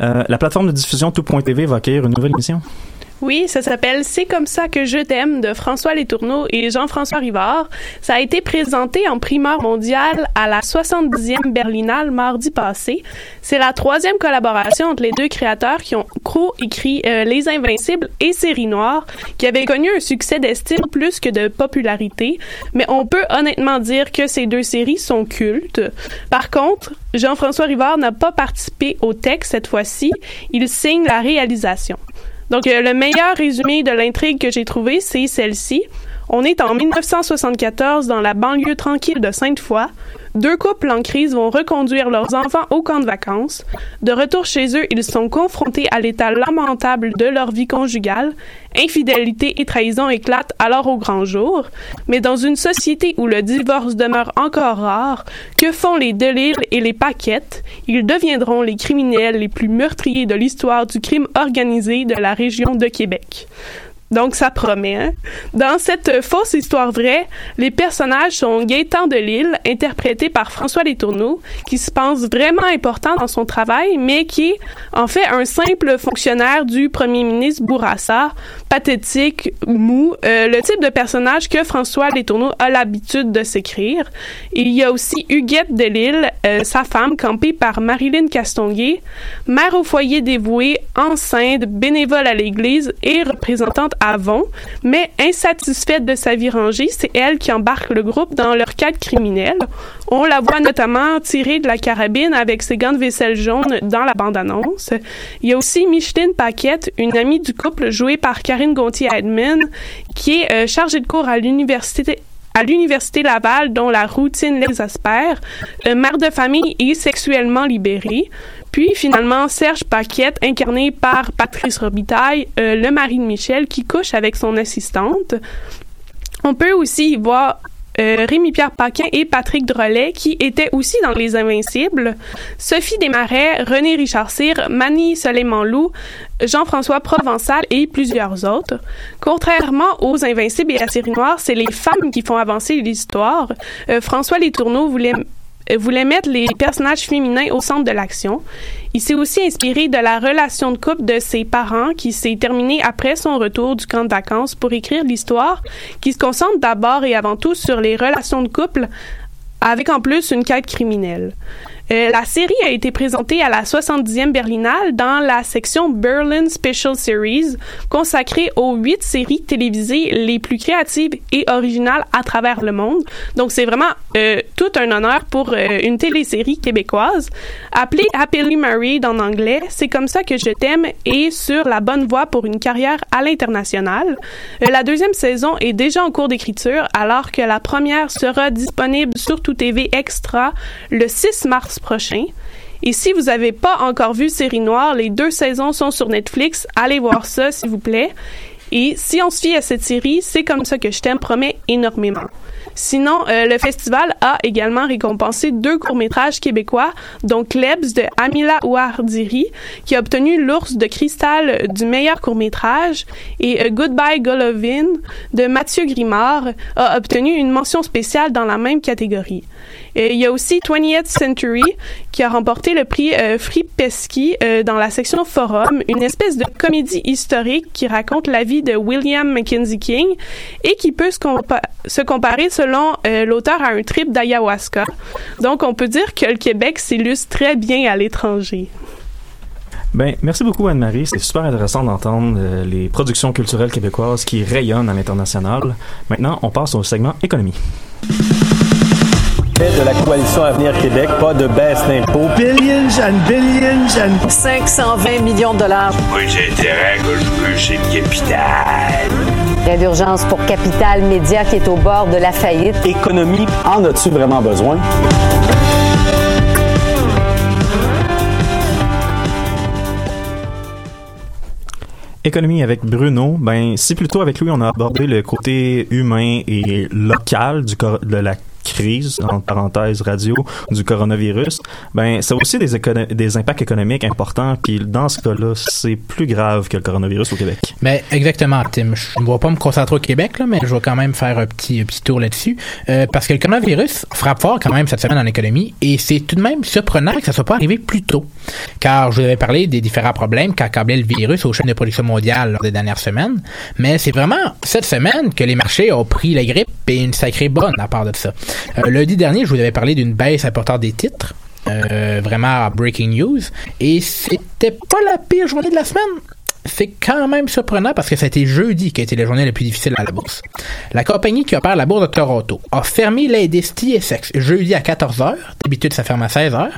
Euh, la plateforme de diffusion tout.tv va accueillir une nouvelle émission. Oui, ça s'appelle C'est comme ça que je t'aime de François Letourneau et Jean-François Rivard. Ça a été présenté en primeur mondiale à la 70e Berlinale mardi passé. C'est la troisième collaboration entre les deux créateurs qui ont co-écrit euh, Les Invincibles et Série Noire, qui avait connu un succès d'estime plus que de popularité. Mais on peut honnêtement dire que ces deux séries sont cultes. Par contre, Jean-François Rivard n'a pas participé au texte cette fois-ci. Il signe la réalisation. Donc, euh, le meilleur résumé de l'intrigue que j'ai trouvé, c'est celle-ci. On est en 1974 dans la banlieue tranquille de Sainte-Foy. Deux couples en crise vont reconduire leurs enfants au camp de vacances. De retour chez eux, ils sont confrontés à l'état lamentable de leur vie conjugale. Infidélité et trahison éclatent alors au grand jour. Mais dans une société où le divorce demeure encore rare, que font les Delille et les Paquettes? Ils deviendront les criminels les plus meurtriers de l'histoire du crime organisé de la région de Québec. Donc, ça promet. Hein? Dans cette fausse histoire vraie, les personnages sont Gaétan de Lille, interprété par François Letourneau, qui se pense vraiment important dans son travail, mais qui est en fait un simple fonctionnaire du premier ministre Bourassa, pathétique, mou, euh, le type de personnage que François Letourneau a l'habitude de s'écrire. Il y a aussi Huguette de Lille, euh, sa femme, campée par Marilyn Castonguay, mère au foyer dévouée, enceinte, bénévole à l'église et représentante avant, mais insatisfaite de sa vie rangée, c'est elle qui embarque le groupe dans leur quête criminelle. On la voit notamment tirer de la carabine avec ses gants de vaisselle jaune dans la bande-annonce. Il y a aussi Micheline Paquette, une amie du couple jouée par Karine Gontier-Edmond, qui est euh, chargée de cours à l'université à l'Université Laval, dont la routine l'exaspère, euh, mère de famille et sexuellement libérée. Puis finalement, Serge Paquette, incarné par Patrice Robitaille, euh, le mari de Michel, qui couche avec son assistante. On peut aussi y voir euh, Rémi-Pierre Paquin et Patrick Drolet, qui étaient aussi dans Les Invincibles, Sophie Desmarais, René Richard Cyr, Mani Soleiman-Loup, Jean-François Provençal et plusieurs autres. Contrairement aux Invincibles et à Série Noire, c'est les femmes qui font avancer l'histoire. Euh, François Letourneau voulait voulait mettre les personnages féminins au centre de l'action. Il s'est aussi inspiré de la relation de couple de ses parents qui s'est terminée après son retour du camp de vacances pour écrire l'histoire qui se concentre d'abord et avant tout sur les relations de couple avec en plus une quête criminelle. Euh, la série a été présentée à la 70e Berlinale dans la section Berlin Special Series, consacrée aux huit séries télévisées les plus créatives et originales à travers le monde. Donc, c'est vraiment euh, tout un honneur pour euh, une télésérie québécoise. Appelée Happily Married en anglais, c'est comme ça que je t'aime et sur la bonne voie pour une carrière à l'international. la deuxième saison est déjà en cours d'écriture alors que la première sera disponible sur Tout TV Extra le 6 mars prochain. Et si vous n'avez pas encore vu Série Noire, les deux saisons sont sur Netflix. Allez voir ça, s'il vous plaît. Et si on se fie à cette série, c'est comme ça que je t'aime promet énormément. Sinon, euh, le festival a également récompensé deux courts-métrages québécois, dont Klebs de Amila Ouardiri, qui a obtenu l'ours de cristal du meilleur court-métrage, et euh, Goodbye Golovin de Mathieu Grimard a obtenu une mention spéciale dans la même catégorie. Il y a aussi 20th Century qui a remporté le prix euh, Pesky euh, dans la section Forum, une espèce de comédie historique qui raconte la vie de William Mackenzie King et qui peut se, se comparer selon euh, l'auteur à un trip d'ayahuasca. Donc on peut dire que le Québec s'illustre très bien à l'étranger. Ben, merci beaucoup Anne-Marie. C'est super intéressant d'entendre euh, les productions culturelles québécoises qui rayonnent à l'international. Maintenant, on passe au segment économie de la coalition Avenir Québec, pas de baisse d'impôts. Billions and billions and 520 millions de dollars. Oui, j'ai intérêt que je le capital. L'aide d'urgence pour Capital Média qui est au bord de la faillite. Économie, en as-tu vraiment besoin? Économie avec Bruno, ben c'est plutôt avec lui on a abordé le côté humain et local du de la crise, en parenthèse radio, du coronavirus, ben ça a aussi des, impacts économiques importants. Puis dans ce cas-là, c'est plus grave que le coronavirus au Québec. Mais ben, exactement, Tim. Je ne vais pas me concentrer au Québec, là, mais je vais quand même faire un petit, petit tour là-dessus. Euh, parce que le coronavirus frappe fort quand même cette semaine dans l'économie et c'est tout de même surprenant que ça ne soit pas arrivé plus tôt. Car je vous avais parlé des différents problèmes qu'accablait le virus aux chaînes de production mondiale lors des dernières semaines. Mais c'est vraiment cette semaine que les marchés ont pris la grippe et une sacrée bonne à part de ça. Euh, lundi dernier, je vous avais parlé d'une baisse importante des titres. Euh, vraiment breaking news. Et c'était pas la pire journée de la semaine. C'est quand même surprenant parce que c'était jeudi qui a été la journée la plus difficile à la bourse. La compagnie qui opère la bourse de Toronto a fermé l'indice TSX jeudi à 14h. D'habitude, ça ferme à 16h.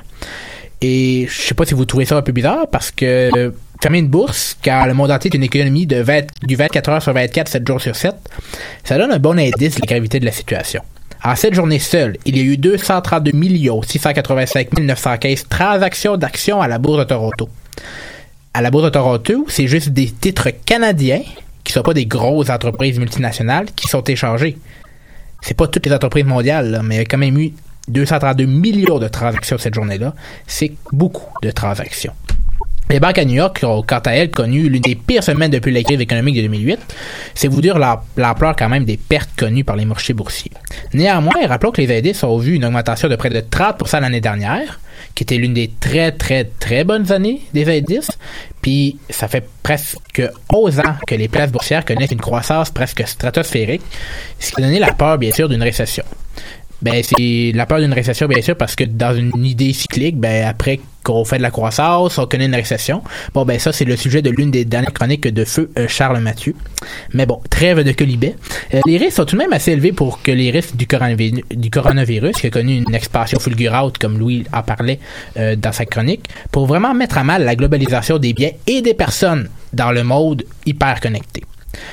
Et je sais pas si vous trouvez ça un peu bizarre parce que fermer une bourse, car le monde entier est une économie de 20 du 24 heures sur 24, 7 jours sur 7, ça donne un bon indice de la gravité de la situation. En cette journée seule, il y a eu 232 685 915 transactions d'actions à la Bourse de Toronto. À la Bourse de Toronto, c'est juste des titres canadiens, qui sont pas des grosses entreprises multinationales, qui sont échangés. C'est pas toutes les entreprises mondiales, mais il y a quand même eu 232 millions de transactions cette journée-là. C'est beaucoup de transactions. Les banques à New York ont, quant à elles, connu l'une des pires semaines depuis la crise économique de 2008. C'est vous dire la- l'ampleur quand même des pertes connues par les marchés boursiers. Néanmoins, rappelons que les indices ont vu une augmentation de près de 30% l'année dernière, qui était l'une des très, très, très bonnes années des indices. Puis, ça fait presque 11 ans que les places boursières connaissent une croissance presque stratosphérique, ce qui a donné la peur, bien sûr, d'une récession. Ben, c'est la peur d'une récession, bien sûr, parce que dans une idée cyclique, ben, après qu'on fait de la croissance, on connaît une récession. Bon, ben, ça, c'est le sujet de l'une des dernières chroniques de feu euh, Charles Mathieu. Mais bon, trêve de colibet. Euh, les risques sont tout de même assez élevés pour que les risques du, coronavi- du coronavirus, qui a connu une expansion fulgurante, comme Louis en parlait euh, dans sa chronique, pour vraiment mettre à mal la globalisation des biens et des personnes dans le mode hyper connecté.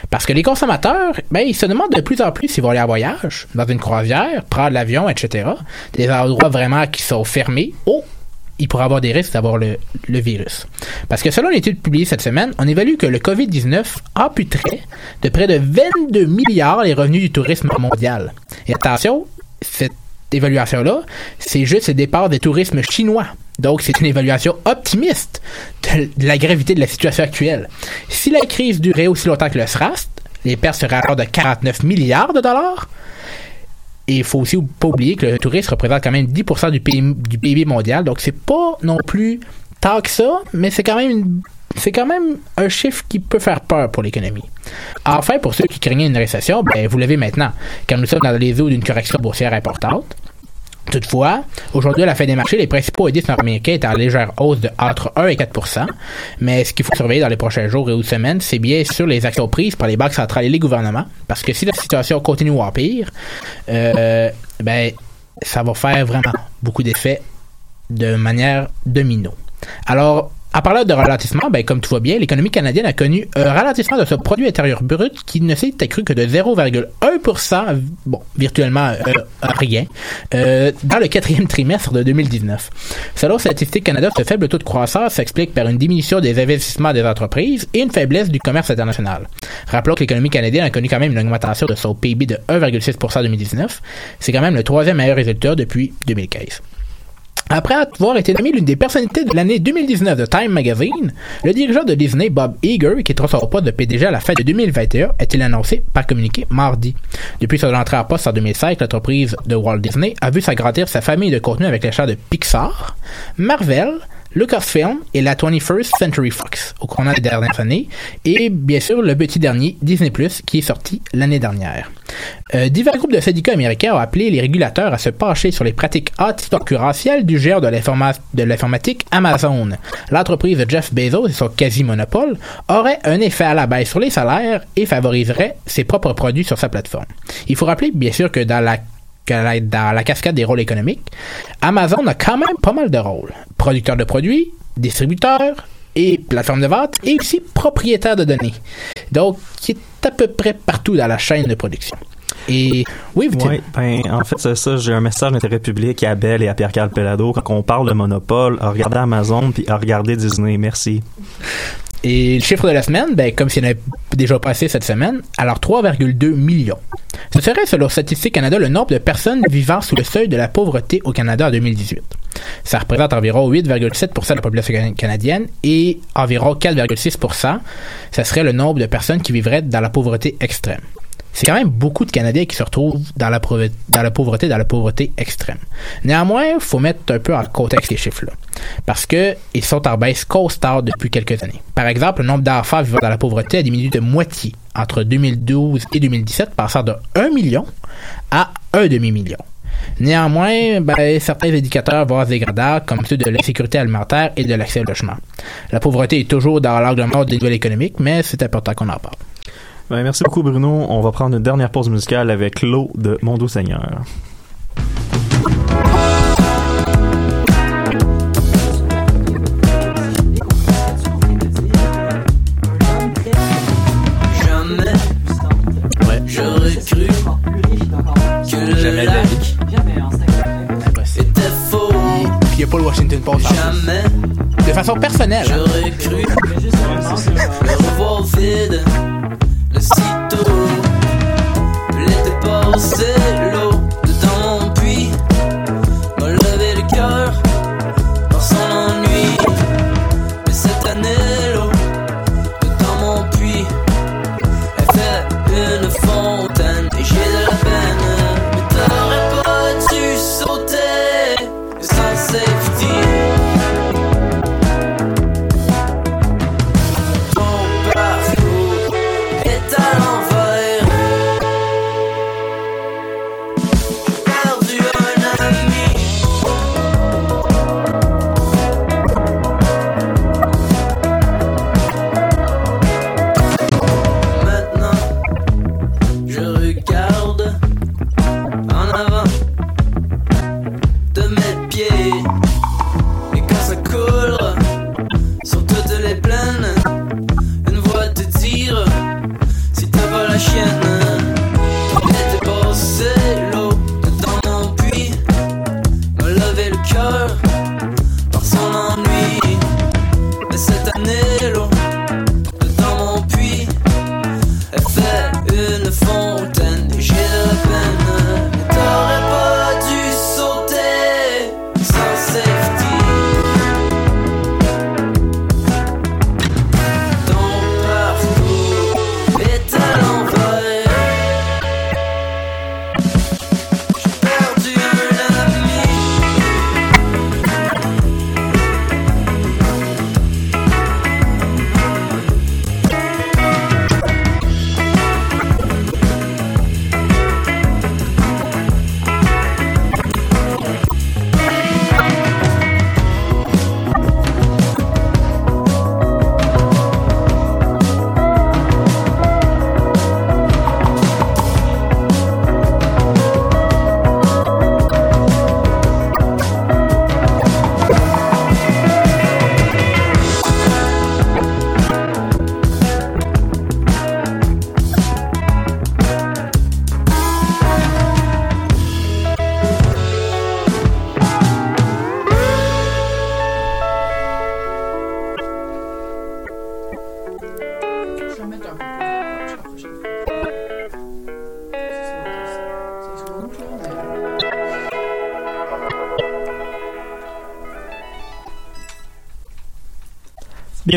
Parce que les consommateurs, ben, ils se demandent de plus en plus s'ils vont aller en voyage, dans une croisière, prendre l'avion, etc. Des endroits vraiment qui sont fermés. Oh, il pourrait avoir des risques d'avoir le, virus. Parce que selon l'étude publiée cette semaine, on évalue que le COVID-19 amputerait de près de 22 milliards les revenus du tourisme mondial. Et attention, cette évaluation-là, c'est juste le départ des tourismes chinois. Donc, c'est une évaluation optimiste de, la gravité de la situation actuelle. Si la crise durait aussi longtemps que le SRAS, les pertes seraient alors de 49 milliards de dollars. Et il faut aussi pas oublier que le tourisme représente quand même 10% du PIB, mondial. Donc, c'est pas non plus tant que ça, mais c'est quand même une- c'est quand même un chiffre qui peut faire peur pour l'économie. Enfin, pour ceux qui craignaient une récession, ben, vous l'avez maintenant, car nous sommes dans les eaux d'une correction boursière importante. Toutefois, aujourd'hui, à la fin des marchés, les principaux indices nord-américains étaient en légère hausse de entre 1 et 4% Mais ce qu'il faut surveiller dans les prochains jours et ou semaines, c'est bien sûr les actions prises par les banques centrales et les gouvernements. Parce que si la situation continue ou empire, euh, ben, ça va faire vraiment beaucoup d'effets de manière domino. Alors, en parlant de ralentissement, ben, comme tout va bien, l'économie canadienne a connu un ralentissement de ce produit intérieur brut qui ne s'est accru que de 0,1%, bon, virtuellement euh, rien, euh, dans le quatrième trimestre de 2019. Selon Statistique Canada, ce faible taux de croissance s'explique par une diminution des investissements des entreprises et une faiblesse du commerce international. Rappelons que l'économie canadienne a connu quand même une augmentation de son PIB de 1,6% en 2019. C'est quand même le troisième meilleur résultat depuis 2015. Après avoir été nommé l'une des personnalités de l'année 2019 de Time Magazine, le dirigeant de Disney, Bob Iger, qui quittera son poste de PDG à la fin de 2021, a-t-il annoncé par communiqué mardi? Depuis son entrée en poste en 2005, l'entreprise de Walt Disney a vu s'agrandir sa famille de contenu avec l'achat de Pixar, Marvel, Lucasfilm et la 21st Century Fox au cours des dernières années, et bien sûr le petit dernier Disney Plus qui est sorti l'année dernière. Euh, divers groupes de syndicats américains ont appelé les régulateurs à se pencher sur les pratiques anticoncurrentielles du géant de l'informa- de l'informatique Amazon. L'entreprise Jeff Bezos et son quasi-monopole aurait un effet à la baisse sur les salaires et favoriserait ses propres produits sur sa plateforme. Il faut rappeler bien sûr que dans la dans la cascade des rôles économiques, Amazon a quand même pas mal de rôles. Producteur de produits, distributeur et plateforme de vente, et aussi propriétaire de données. Donc, qui est à peu près partout dans la chaîne de production. Et oui, vous ben, en fait, c'est ça. J'ai un message d'intérêt public à Belle et à Pierre-Carl Pelado. Quand on parle de monopole, à regarder Amazon puis à regarder Disney. Merci. Et le chiffre de la semaine, ben, comme s'il en avait déjà passé cette semaine, alors 3,2 millions. Ce serait, selon Statistique Canada, le nombre de personnes vivant sous le seuil de la pauvreté au Canada en 2018. Ça représente environ 8,7% de la population can- canadienne et environ 4,6%, ça serait le nombre de personnes qui vivraient dans la pauvreté extrême. C'est quand même beaucoup de Canadiens qui se retrouvent dans la, pauvreté, dans la pauvreté, la extrême. Néanmoins, il faut mettre un peu en contexte les chiffres-là. Parce que ils sont en baisse constante depuis quelques années. Par exemple, le nombre d'enfants vivant dans la pauvreté a diminué de moitié entre 2012 et 2017, passant de 1 million à 1 demi-million. Néanmoins, ben, certains indicateurs vont se dégrader, comme ceux de l'insécurité alimentaire et de l'accès au logement. La pauvreté est toujours dans l'angle mort des nouvelles économiques, mais c'est important qu'on en parle. Ben, merci beaucoup, Bruno. On va prendre une dernière pause musicale avec l'eau de Mondo Seigneur. Washington Post. Jamais. De façon personnelle. Hein. J'aurais cru.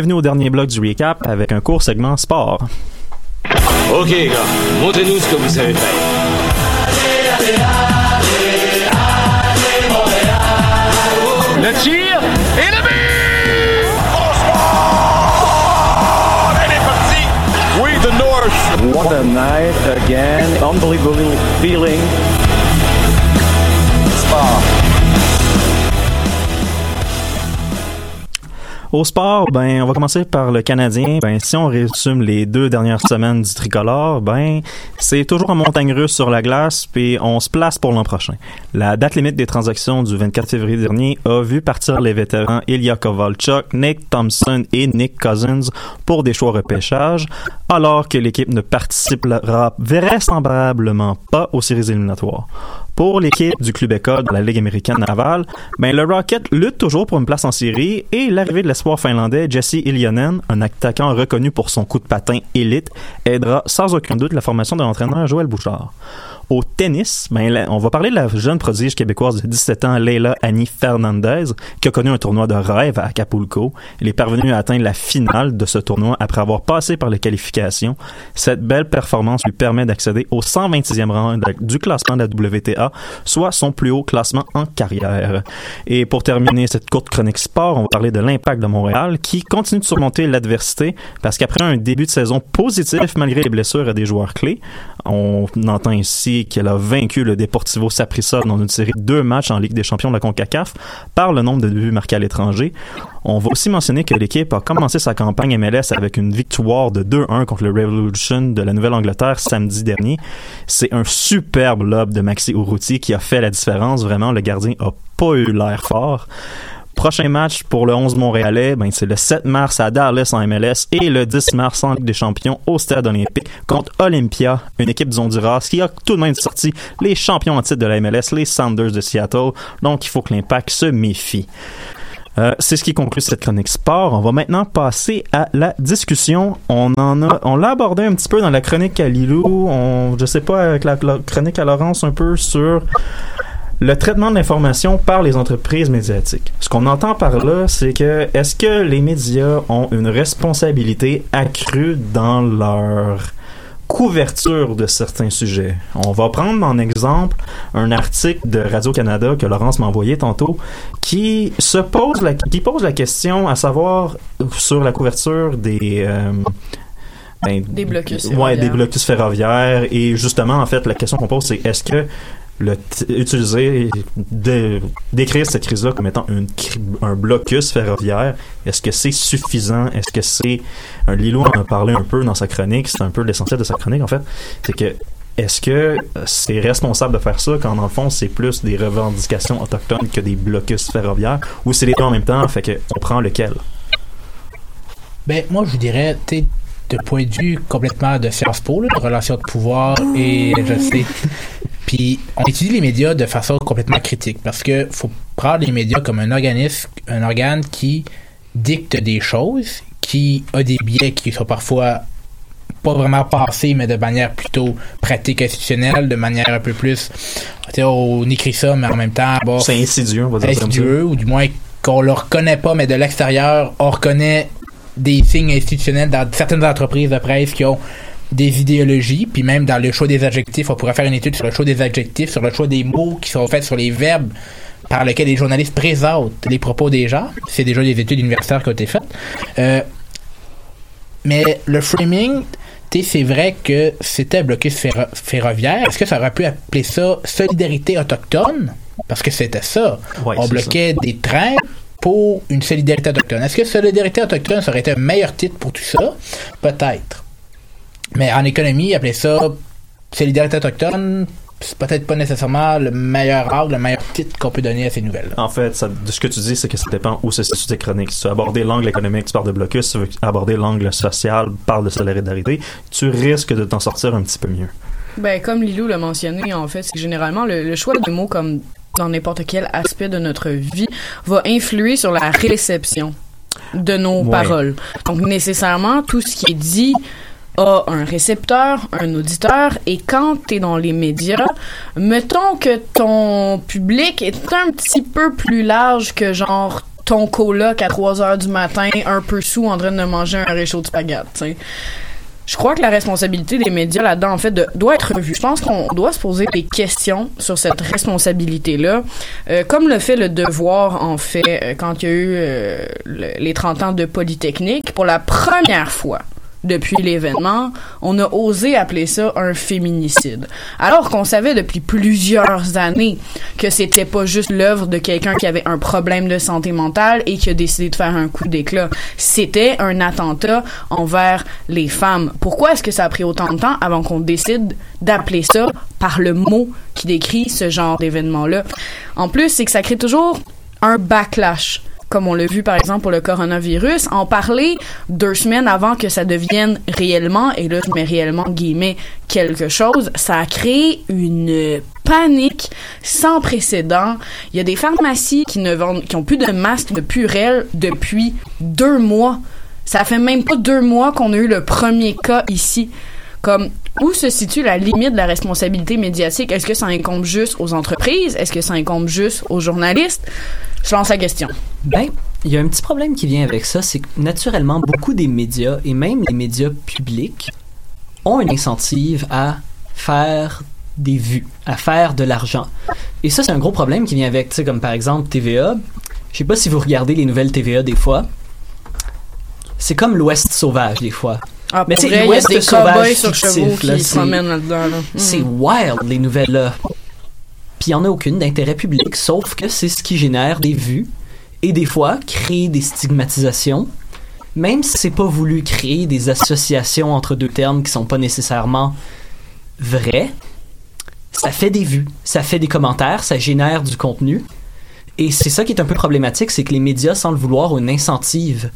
Bienvenue au dernier bloc du recap avec un court segment sport. Ok, gars, montrez-nous ce que vous savez faire. Le tir et le but! Elle est partie! We the North. What a night again. Unbelievable feeling. Au sport, ben, on va commencer par le Canadien. Ben, si on résume les deux dernières semaines du tricolore, ben, c'est toujours en montagne russe sur la glace, puis on se place pour l'an prochain. La date limite des transactions du 24 février dernier a vu partir les vétérans Ilya Kovalchuk, Nick Thompson et Nick Cousins pour des choix repêchage, alors que l'équipe ne participera vraisemblablement pas aux séries éliminatoires. Pour l'équipe du club école de la Ligue américaine navale, ben le Rocket lutte toujours pour une place en série et l'arrivée de l'espoir finlandais Jesse Ilionen, un attaquant reconnu pour son coup de patin élite, aidera sans aucun doute la formation de l'entraîneur Joël Bouchard. Au tennis, ben, on va parler de la jeune prodige québécoise de 17 ans, Leila Annie Fernandez, qui a connu un tournoi de rêve à Acapulco. Elle est parvenue à atteindre la finale de ce tournoi après avoir passé par les qualifications. Cette belle performance lui permet d'accéder au 126e rang du classement de la WTA, soit son plus haut classement en carrière. Et pour terminer cette courte chronique sport, on va parler de l'impact de Montréal, qui continue de surmonter l'adversité, parce qu'après un début de saison positif, malgré les blessures à des joueurs clés, on entend ici qu'elle a vaincu le Deportivo Saprissa dans une série de deux matchs en Ligue des champions de la CONCACAF par le nombre de buts marqués à l'étranger. On va aussi mentionner que l'équipe a commencé sa campagne MLS avec une victoire de 2-1 contre le Revolution de la Nouvelle-Angleterre samedi dernier. C'est un superbe lob de Maxi Urruti qui a fait la différence. Vraiment, le gardien a pas eu l'air fort. Prochain match pour le 11 Montréalais, ben, c'est le 7 mars à Dallas en MLS et le 10 mars en Ligue des Champions au Stade olympique contre Olympia, une équipe du Honduras qui a tout de même sorti les champions en titre de la MLS, les Sounders de Seattle. Donc, il faut que l'impact se méfie. Euh, c'est ce qui conclut cette chronique sport. On va maintenant passer à la discussion. On en a, on l'a abordé un petit peu dans la chronique à Lilou. On, je sais pas avec la, la chronique à Laurence un peu sur le traitement de l'information par les entreprises médiatiques. Ce qu'on entend par là, c'est que est-ce que les médias ont une responsabilité accrue dans leur couverture de certains sujets? On va prendre en exemple un article de Radio-Canada que Laurence m'a envoyé tantôt qui se pose la, qui pose la question à savoir sur la couverture des euh, ben, Des blocus ouais, des blocus ferroviaires et justement en fait la question qu'on pose c'est est-ce que utiliser décrire cette crise-là comme étant un blocus ferroviaire, est-ce que c'est suffisant? Est-ce que c'est un Lilo en a parlé un peu dans sa chronique, c'est un peu l'essentiel de sa chronique en fait, c'est que est-ce que c'est responsable de faire ça quand dans le fond c'est plus des revendications autochtones que des blocus ferroviaires? Ou c'est les deux en même temps fait que on prend lequel? Ben, moi, je dirais, tu de point de vue complètement de Sciences Po, de relations de pouvoir, et je sais. Puis, on étudie les médias de façon complètement critique parce que faut prendre les médias comme un organisme, un organe qui dicte des choses, qui a des biais qui sont parfois pas vraiment passés, mais de manière plutôt pratique institutionnelle, de manière un peu plus. On écrit ça, mais en même temps. bon, C'est insidieux, on va dire insidieux, ou du moins qu'on le reconnaît pas, mais de l'extérieur, on reconnaît des signes institutionnels dans certaines entreprises de presse qui ont des idéologies, puis même dans le choix des adjectifs, on pourrait faire une étude sur le choix des adjectifs, sur le choix des mots qui sont faits sur les verbes par lesquels les journalistes présentent les propos des gens. C'est déjà des études universitaires qui ont été faites. Euh, mais le framing, tu sais, c'est vrai que c'était blocus ferro- ferroviaire. Est-ce que ça aurait pu appeler ça solidarité autochtone? Parce que c'était ça. Ouais, On bloquait des trains pour une solidarité autochtone. Est-ce que solidarité autochtone, ça aurait été un meilleur titre pour tout ça? Peut-être. Mais en économie, appeler ça solidarité autochtone, c'est peut-être pas nécessairement le meilleur ordre, le meilleur titre qu'on peut donner à ces nouvelles. En fait, ça- de ce que tu dis, c'est que ça dépend où se situe tes chroniques. Si tu veux aborder l'angle économique, tu parles de blocus. Si tu veux aborder l'angle social, parle de solidarité. Tu risques de t'en sortir un petit peu mieux. Ben, comme Lilou l'a mentionné, en fait, c'est que généralement, le, le choix de mots, comme dans n'importe quel aspect de notre vie, va influer sur la réception de nos Ouais. paroles. Donc, nécessairement, tout ce qui est dit a un récepteur, un auditeur, et quand tu es dans les médias, mettons que ton public est un petit peu plus large que genre ton coloc à 3 heures du matin, un peu sous, en train de manger un réchaud de spaghetti, tu sais. Je crois que la responsabilité des médias là-dedans, en fait, doit être revue. Je pense qu'on doit se poser des questions sur cette responsabilité-là, Euh, comme le fait le devoir, en fait, euh, quand il y a eu euh, le- les 30 ans de Polytechnique. Pour la première fois depuis l'événement, on a osé appeler ça un féminicide. Alors qu'on savait depuis plusieurs années que c'était pas juste l'œuvre de quelqu'un qui avait un problème de santé mentale et qui a décidé de faire un coup d'éclat. C'était un attentat envers les femmes. Pourquoi est-ce que ça a pris autant de temps avant qu'on décide d'appeler ça par le mot qui décrit ce genre d'événement-là? En plus, c'est que ça crée toujours un backlash comme on l'a vu par exemple pour le coronavirus, en parler deux semaines avant que ça devienne réellement, et là je mets réellement guillemets quelque chose, ça a créé une panique sans précédent. Il y a des pharmacies qui ne vendent, qui ont plus de masques de Purel depuis deux mois. Ça fait même pas deux mois qu'on a eu le premier cas ici. Comme où se situe la limite de la responsabilité médiatique? Est-ce que ça incombe juste aux entreprises? Est-ce que ça incombe juste aux journalistes? Je lance la question. Ben, il y a un petit problème qui vient avec ça, c'est que naturellement, beaucoup des médias, et même les médias publics, ont une incentive à faire des vues, à faire de l'argent. Et ça, c'est un gros problème qui vient avec, tu sais, comme par exemple TVA. Je sais pas si vous regardez les nouvelles TVA des fois. C'est comme l'Ouest sauvage des fois. Ah, Mais c'est l'Ouest des sauvage sur chevaux qui là, se c'est- promènent là-dedans. là. C'est Mm. wild, les nouvelles-là. Puis il n'y en a aucune d'intérêt public, sauf que c'est ce qui génère des vues et des fois crée des stigmatisations. Même si c'est pas voulu créer des associations entre deux termes qui sont pas nécessairement vrais, ça fait des vues, ça fait des commentaires, ça génère du contenu. Et c'est ça qui est un peu problématique, c'est que les médias, sans le vouloir, ont une incentive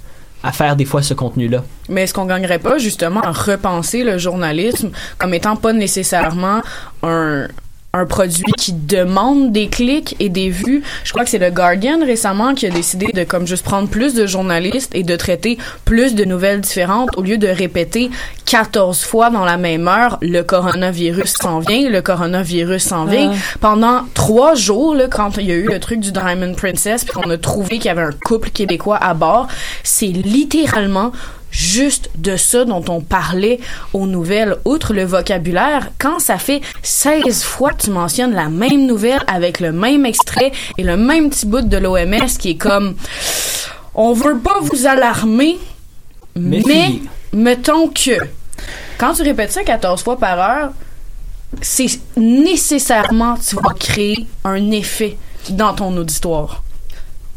à faire des fois ce contenu-là. Mais est-ce qu'on gagnerait pas justement à repenser le journalisme comme étant pas nécessairement un un produit qui demande des clics et des vues. Je crois que c'est le Guardian récemment qui a décidé de comme juste prendre plus de journalistes et de traiter plus de nouvelles différentes au lieu de répéter 14 fois dans la même heure le coronavirus s'en vient, le coronavirus s'en vient. Ah. Pendant trois jours, là, quand il y a eu le truc du Diamond Princess, puis qu'on a trouvé qu'il y avait un couple québécois à bord, c'est littéralement juste de ça dont on parlait aux nouvelles, outre le vocabulaire, quand ça fait 16 fois que tu mentionnes la même nouvelle avec le même extrait et le même petit bout de l'OMS qui est comme on veut pas vous alarmer, mais Méfiez. mettons que quand tu répètes ça 14 fois par heure, c'est nécessairement tu vas créer un effet dans ton auditoire.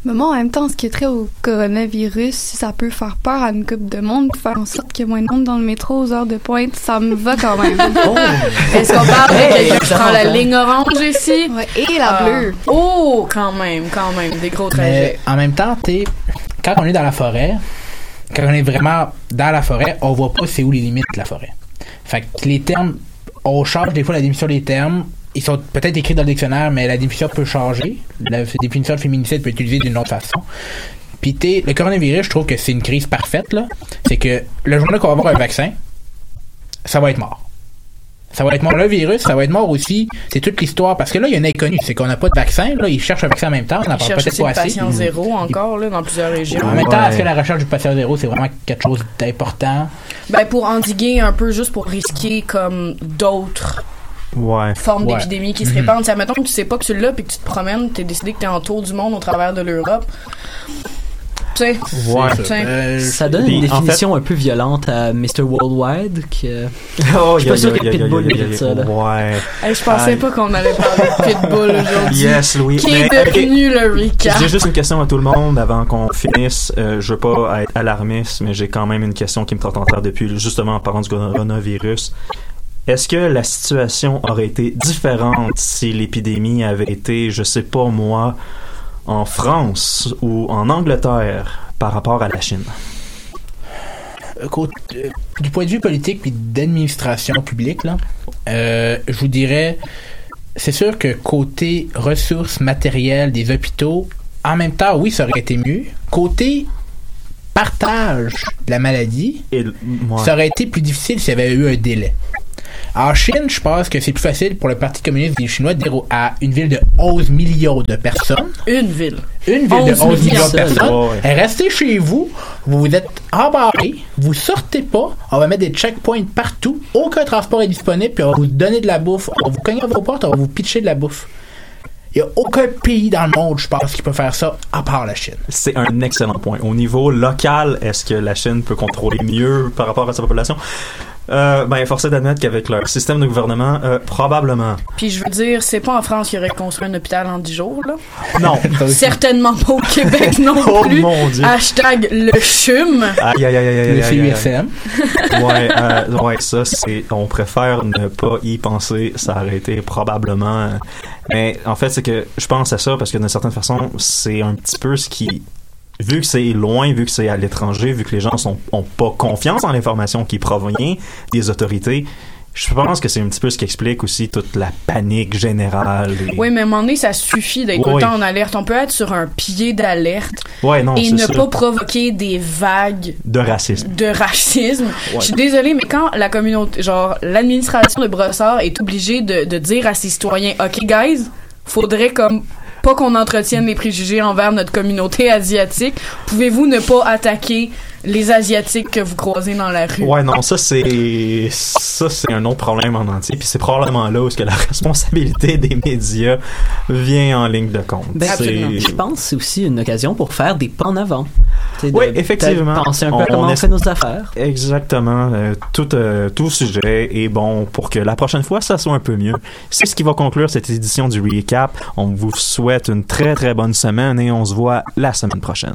Mais moi, en même temps, ce qui est trait au coronavirus, si ça peut faire peur à une coupe de monde, puis faire en sorte qu'il y ait moins de monde dans le métro aux heures de pointe, ça me va quand même. Est-ce qu'on parle de quelqu'un qui ça prend la ligne orange ici? et la Ah. bleue. Oh, quand même, quand même, des gros Mais trajets. en même temps, t'es, quand on est dans la forêt, quand on est vraiment dans la forêt, on voit pas c'est où les limites de la forêt. Fait que les termes, on change des fois la définition des termes. Ils sont peut-être écrits dans le dictionnaire, mais la définition peut changer. La définition de féminicide peut être utilisée d'une autre façon. Puis t'es- le coronavirus, je trouve que c'est une crise parfaite, là. C'est que le jour qu'on va avoir un vaccin, ça va être mort. Ça va être mort le virus, ça va être mort aussi. C'est toute l'histoire. Parce que là, il y a une inconnue. C'est qu'on n'a pas de vaccin. Là, ils cherchent un vaccin en même temps. On n'en parle cherche peut-être aussi pas le assez. patient zéro encore là, dans plusieurs régions. En même temps, est-ce que la recherche du patient zéro, c'est vraiment quelque chose d'important? Ben, pour endiguer un peu, juste pour risquer comme d'autres Ouais. formes Ouais. d'épidémies qui se Mhm. répandent. Ça, mettons que tu sais pas que tu l'as puis que tu te promènes, t'es décidé que t'es en tour du monde au travers de l'Europe. Tu sais, Ouais. sais. ça donne une en définition un peu violente à Mr. Worldwide. Qui, euh, Oh, je suis pas y a- sûr que Pitbull y a- y a- mérite ça. là. Ouais. Hey, je pensais pas qu'on allait parler de Pitbull aujourd'hui. Yes, Louis. Qui Mais, est devenu le recap? J'ai juste une question à tout le monde avant qu'on finisse. Euh, je veux pas être alarmiste, mais j'ai quand même une question qui me trotte en terre depuis justement en parlant du coronavirus. Est-ce que la situation aurait été différente si l'épidémie avait été, je sais pas moi, en France ou en Angleterre par rapport à la Chine? Euh, euh, du point de vue politique puis d'administration publique, là, euh, je vous dirais, c'est sûr que côté ressources matérielles des hôpitaux, en même temps, oui, ça aurait été mieux. Côté partage de la maladie, ouais. ça aurait été plus difficile s'il y avait eu un délai. En Chine, je pense que c'est plus facile pour le Parti communiste des Chinois de dire à une ville de 11 millions de personnes. Une ville. Une ville de 11 11 millions de personnes. Ouais. Restez chez vous. Vous vous êtes embarrés. Vous sortez pas. On va mettre des checkpoints partout. Aucun transport est disponible. Puis on va vous donner de la bouffe. On va vous cogner à vos portes. On va vous pitcher de la bouffe. Il y a aucun pays dans le monde, je pense, qui peut faire ça à part la Chine. C'est un excellent point. Au niveau local, est-ce que la Chine peut contrôler mieux par rapport à sa population? Euh, ben, force est d'admettre qu'avec leur système de gouvernement, euh, probablement. Puis je veux dire, c'est pas en France qu'il aurait construit un hôpital en 10 jours, là. Non. Certainement pas au Québec non Oh, plus. mon Dieu. Hashtag le CHUM. Aïe, aïe, aïe, aïe, aïe, Le aïe, aïe. CUSM. ouais, euh, ouais, ça, c'est, on préfère ne pas y penser. Ça aurait été probablement. euh, Mais en fait, c'est que je pense à ça parce que d'une certaine façon, c'est un petit peu ce qui. Vu que c'est loin, vu que c'est à l'étranger, vu que les gens sont, ont pas confiance en l'information qui provient des autorités, je pense que c'est un petit peu ce qui explique aussi toute la panique générale. et- Oui, mais à un moment donné, ça suffit d'être Oui. autant en alerte. On peut être sur un pied d'alerte Ouais, non, et ne pas provoquer des vagues De racisme. de racisme. Ouais. Je suis désolée, mais quand la communauté, genre, l'administration de Brossard est obligée de, de dire à ses citoyens, OK, guys, faudrait comme pas qu'on entretienne les préjugés envers notre communauté asiatique. Pouvez-vous ne pas attaquer les Asiatiques que vous croisez dans la rue? Ouais, non, ça c'est ça c'est un autre problème en entier. Puis c'est probablement là où est-ce que la responsabilité des médias vient en ligne de compte. Ben, je pense que c'est aussi une occasion pour faire des pas en avant. De Oui, effectivement. Penser un peu On à comment on est- fait nos affaires. Exactement, euh, tout euh, tout sujet est bon pour que la prochaine fois ça soit un peu mieux. C'est ce qui va conclure cette édition du recap. On vous souhaite une très très bonne semaine et on se voit la semaine prochaine.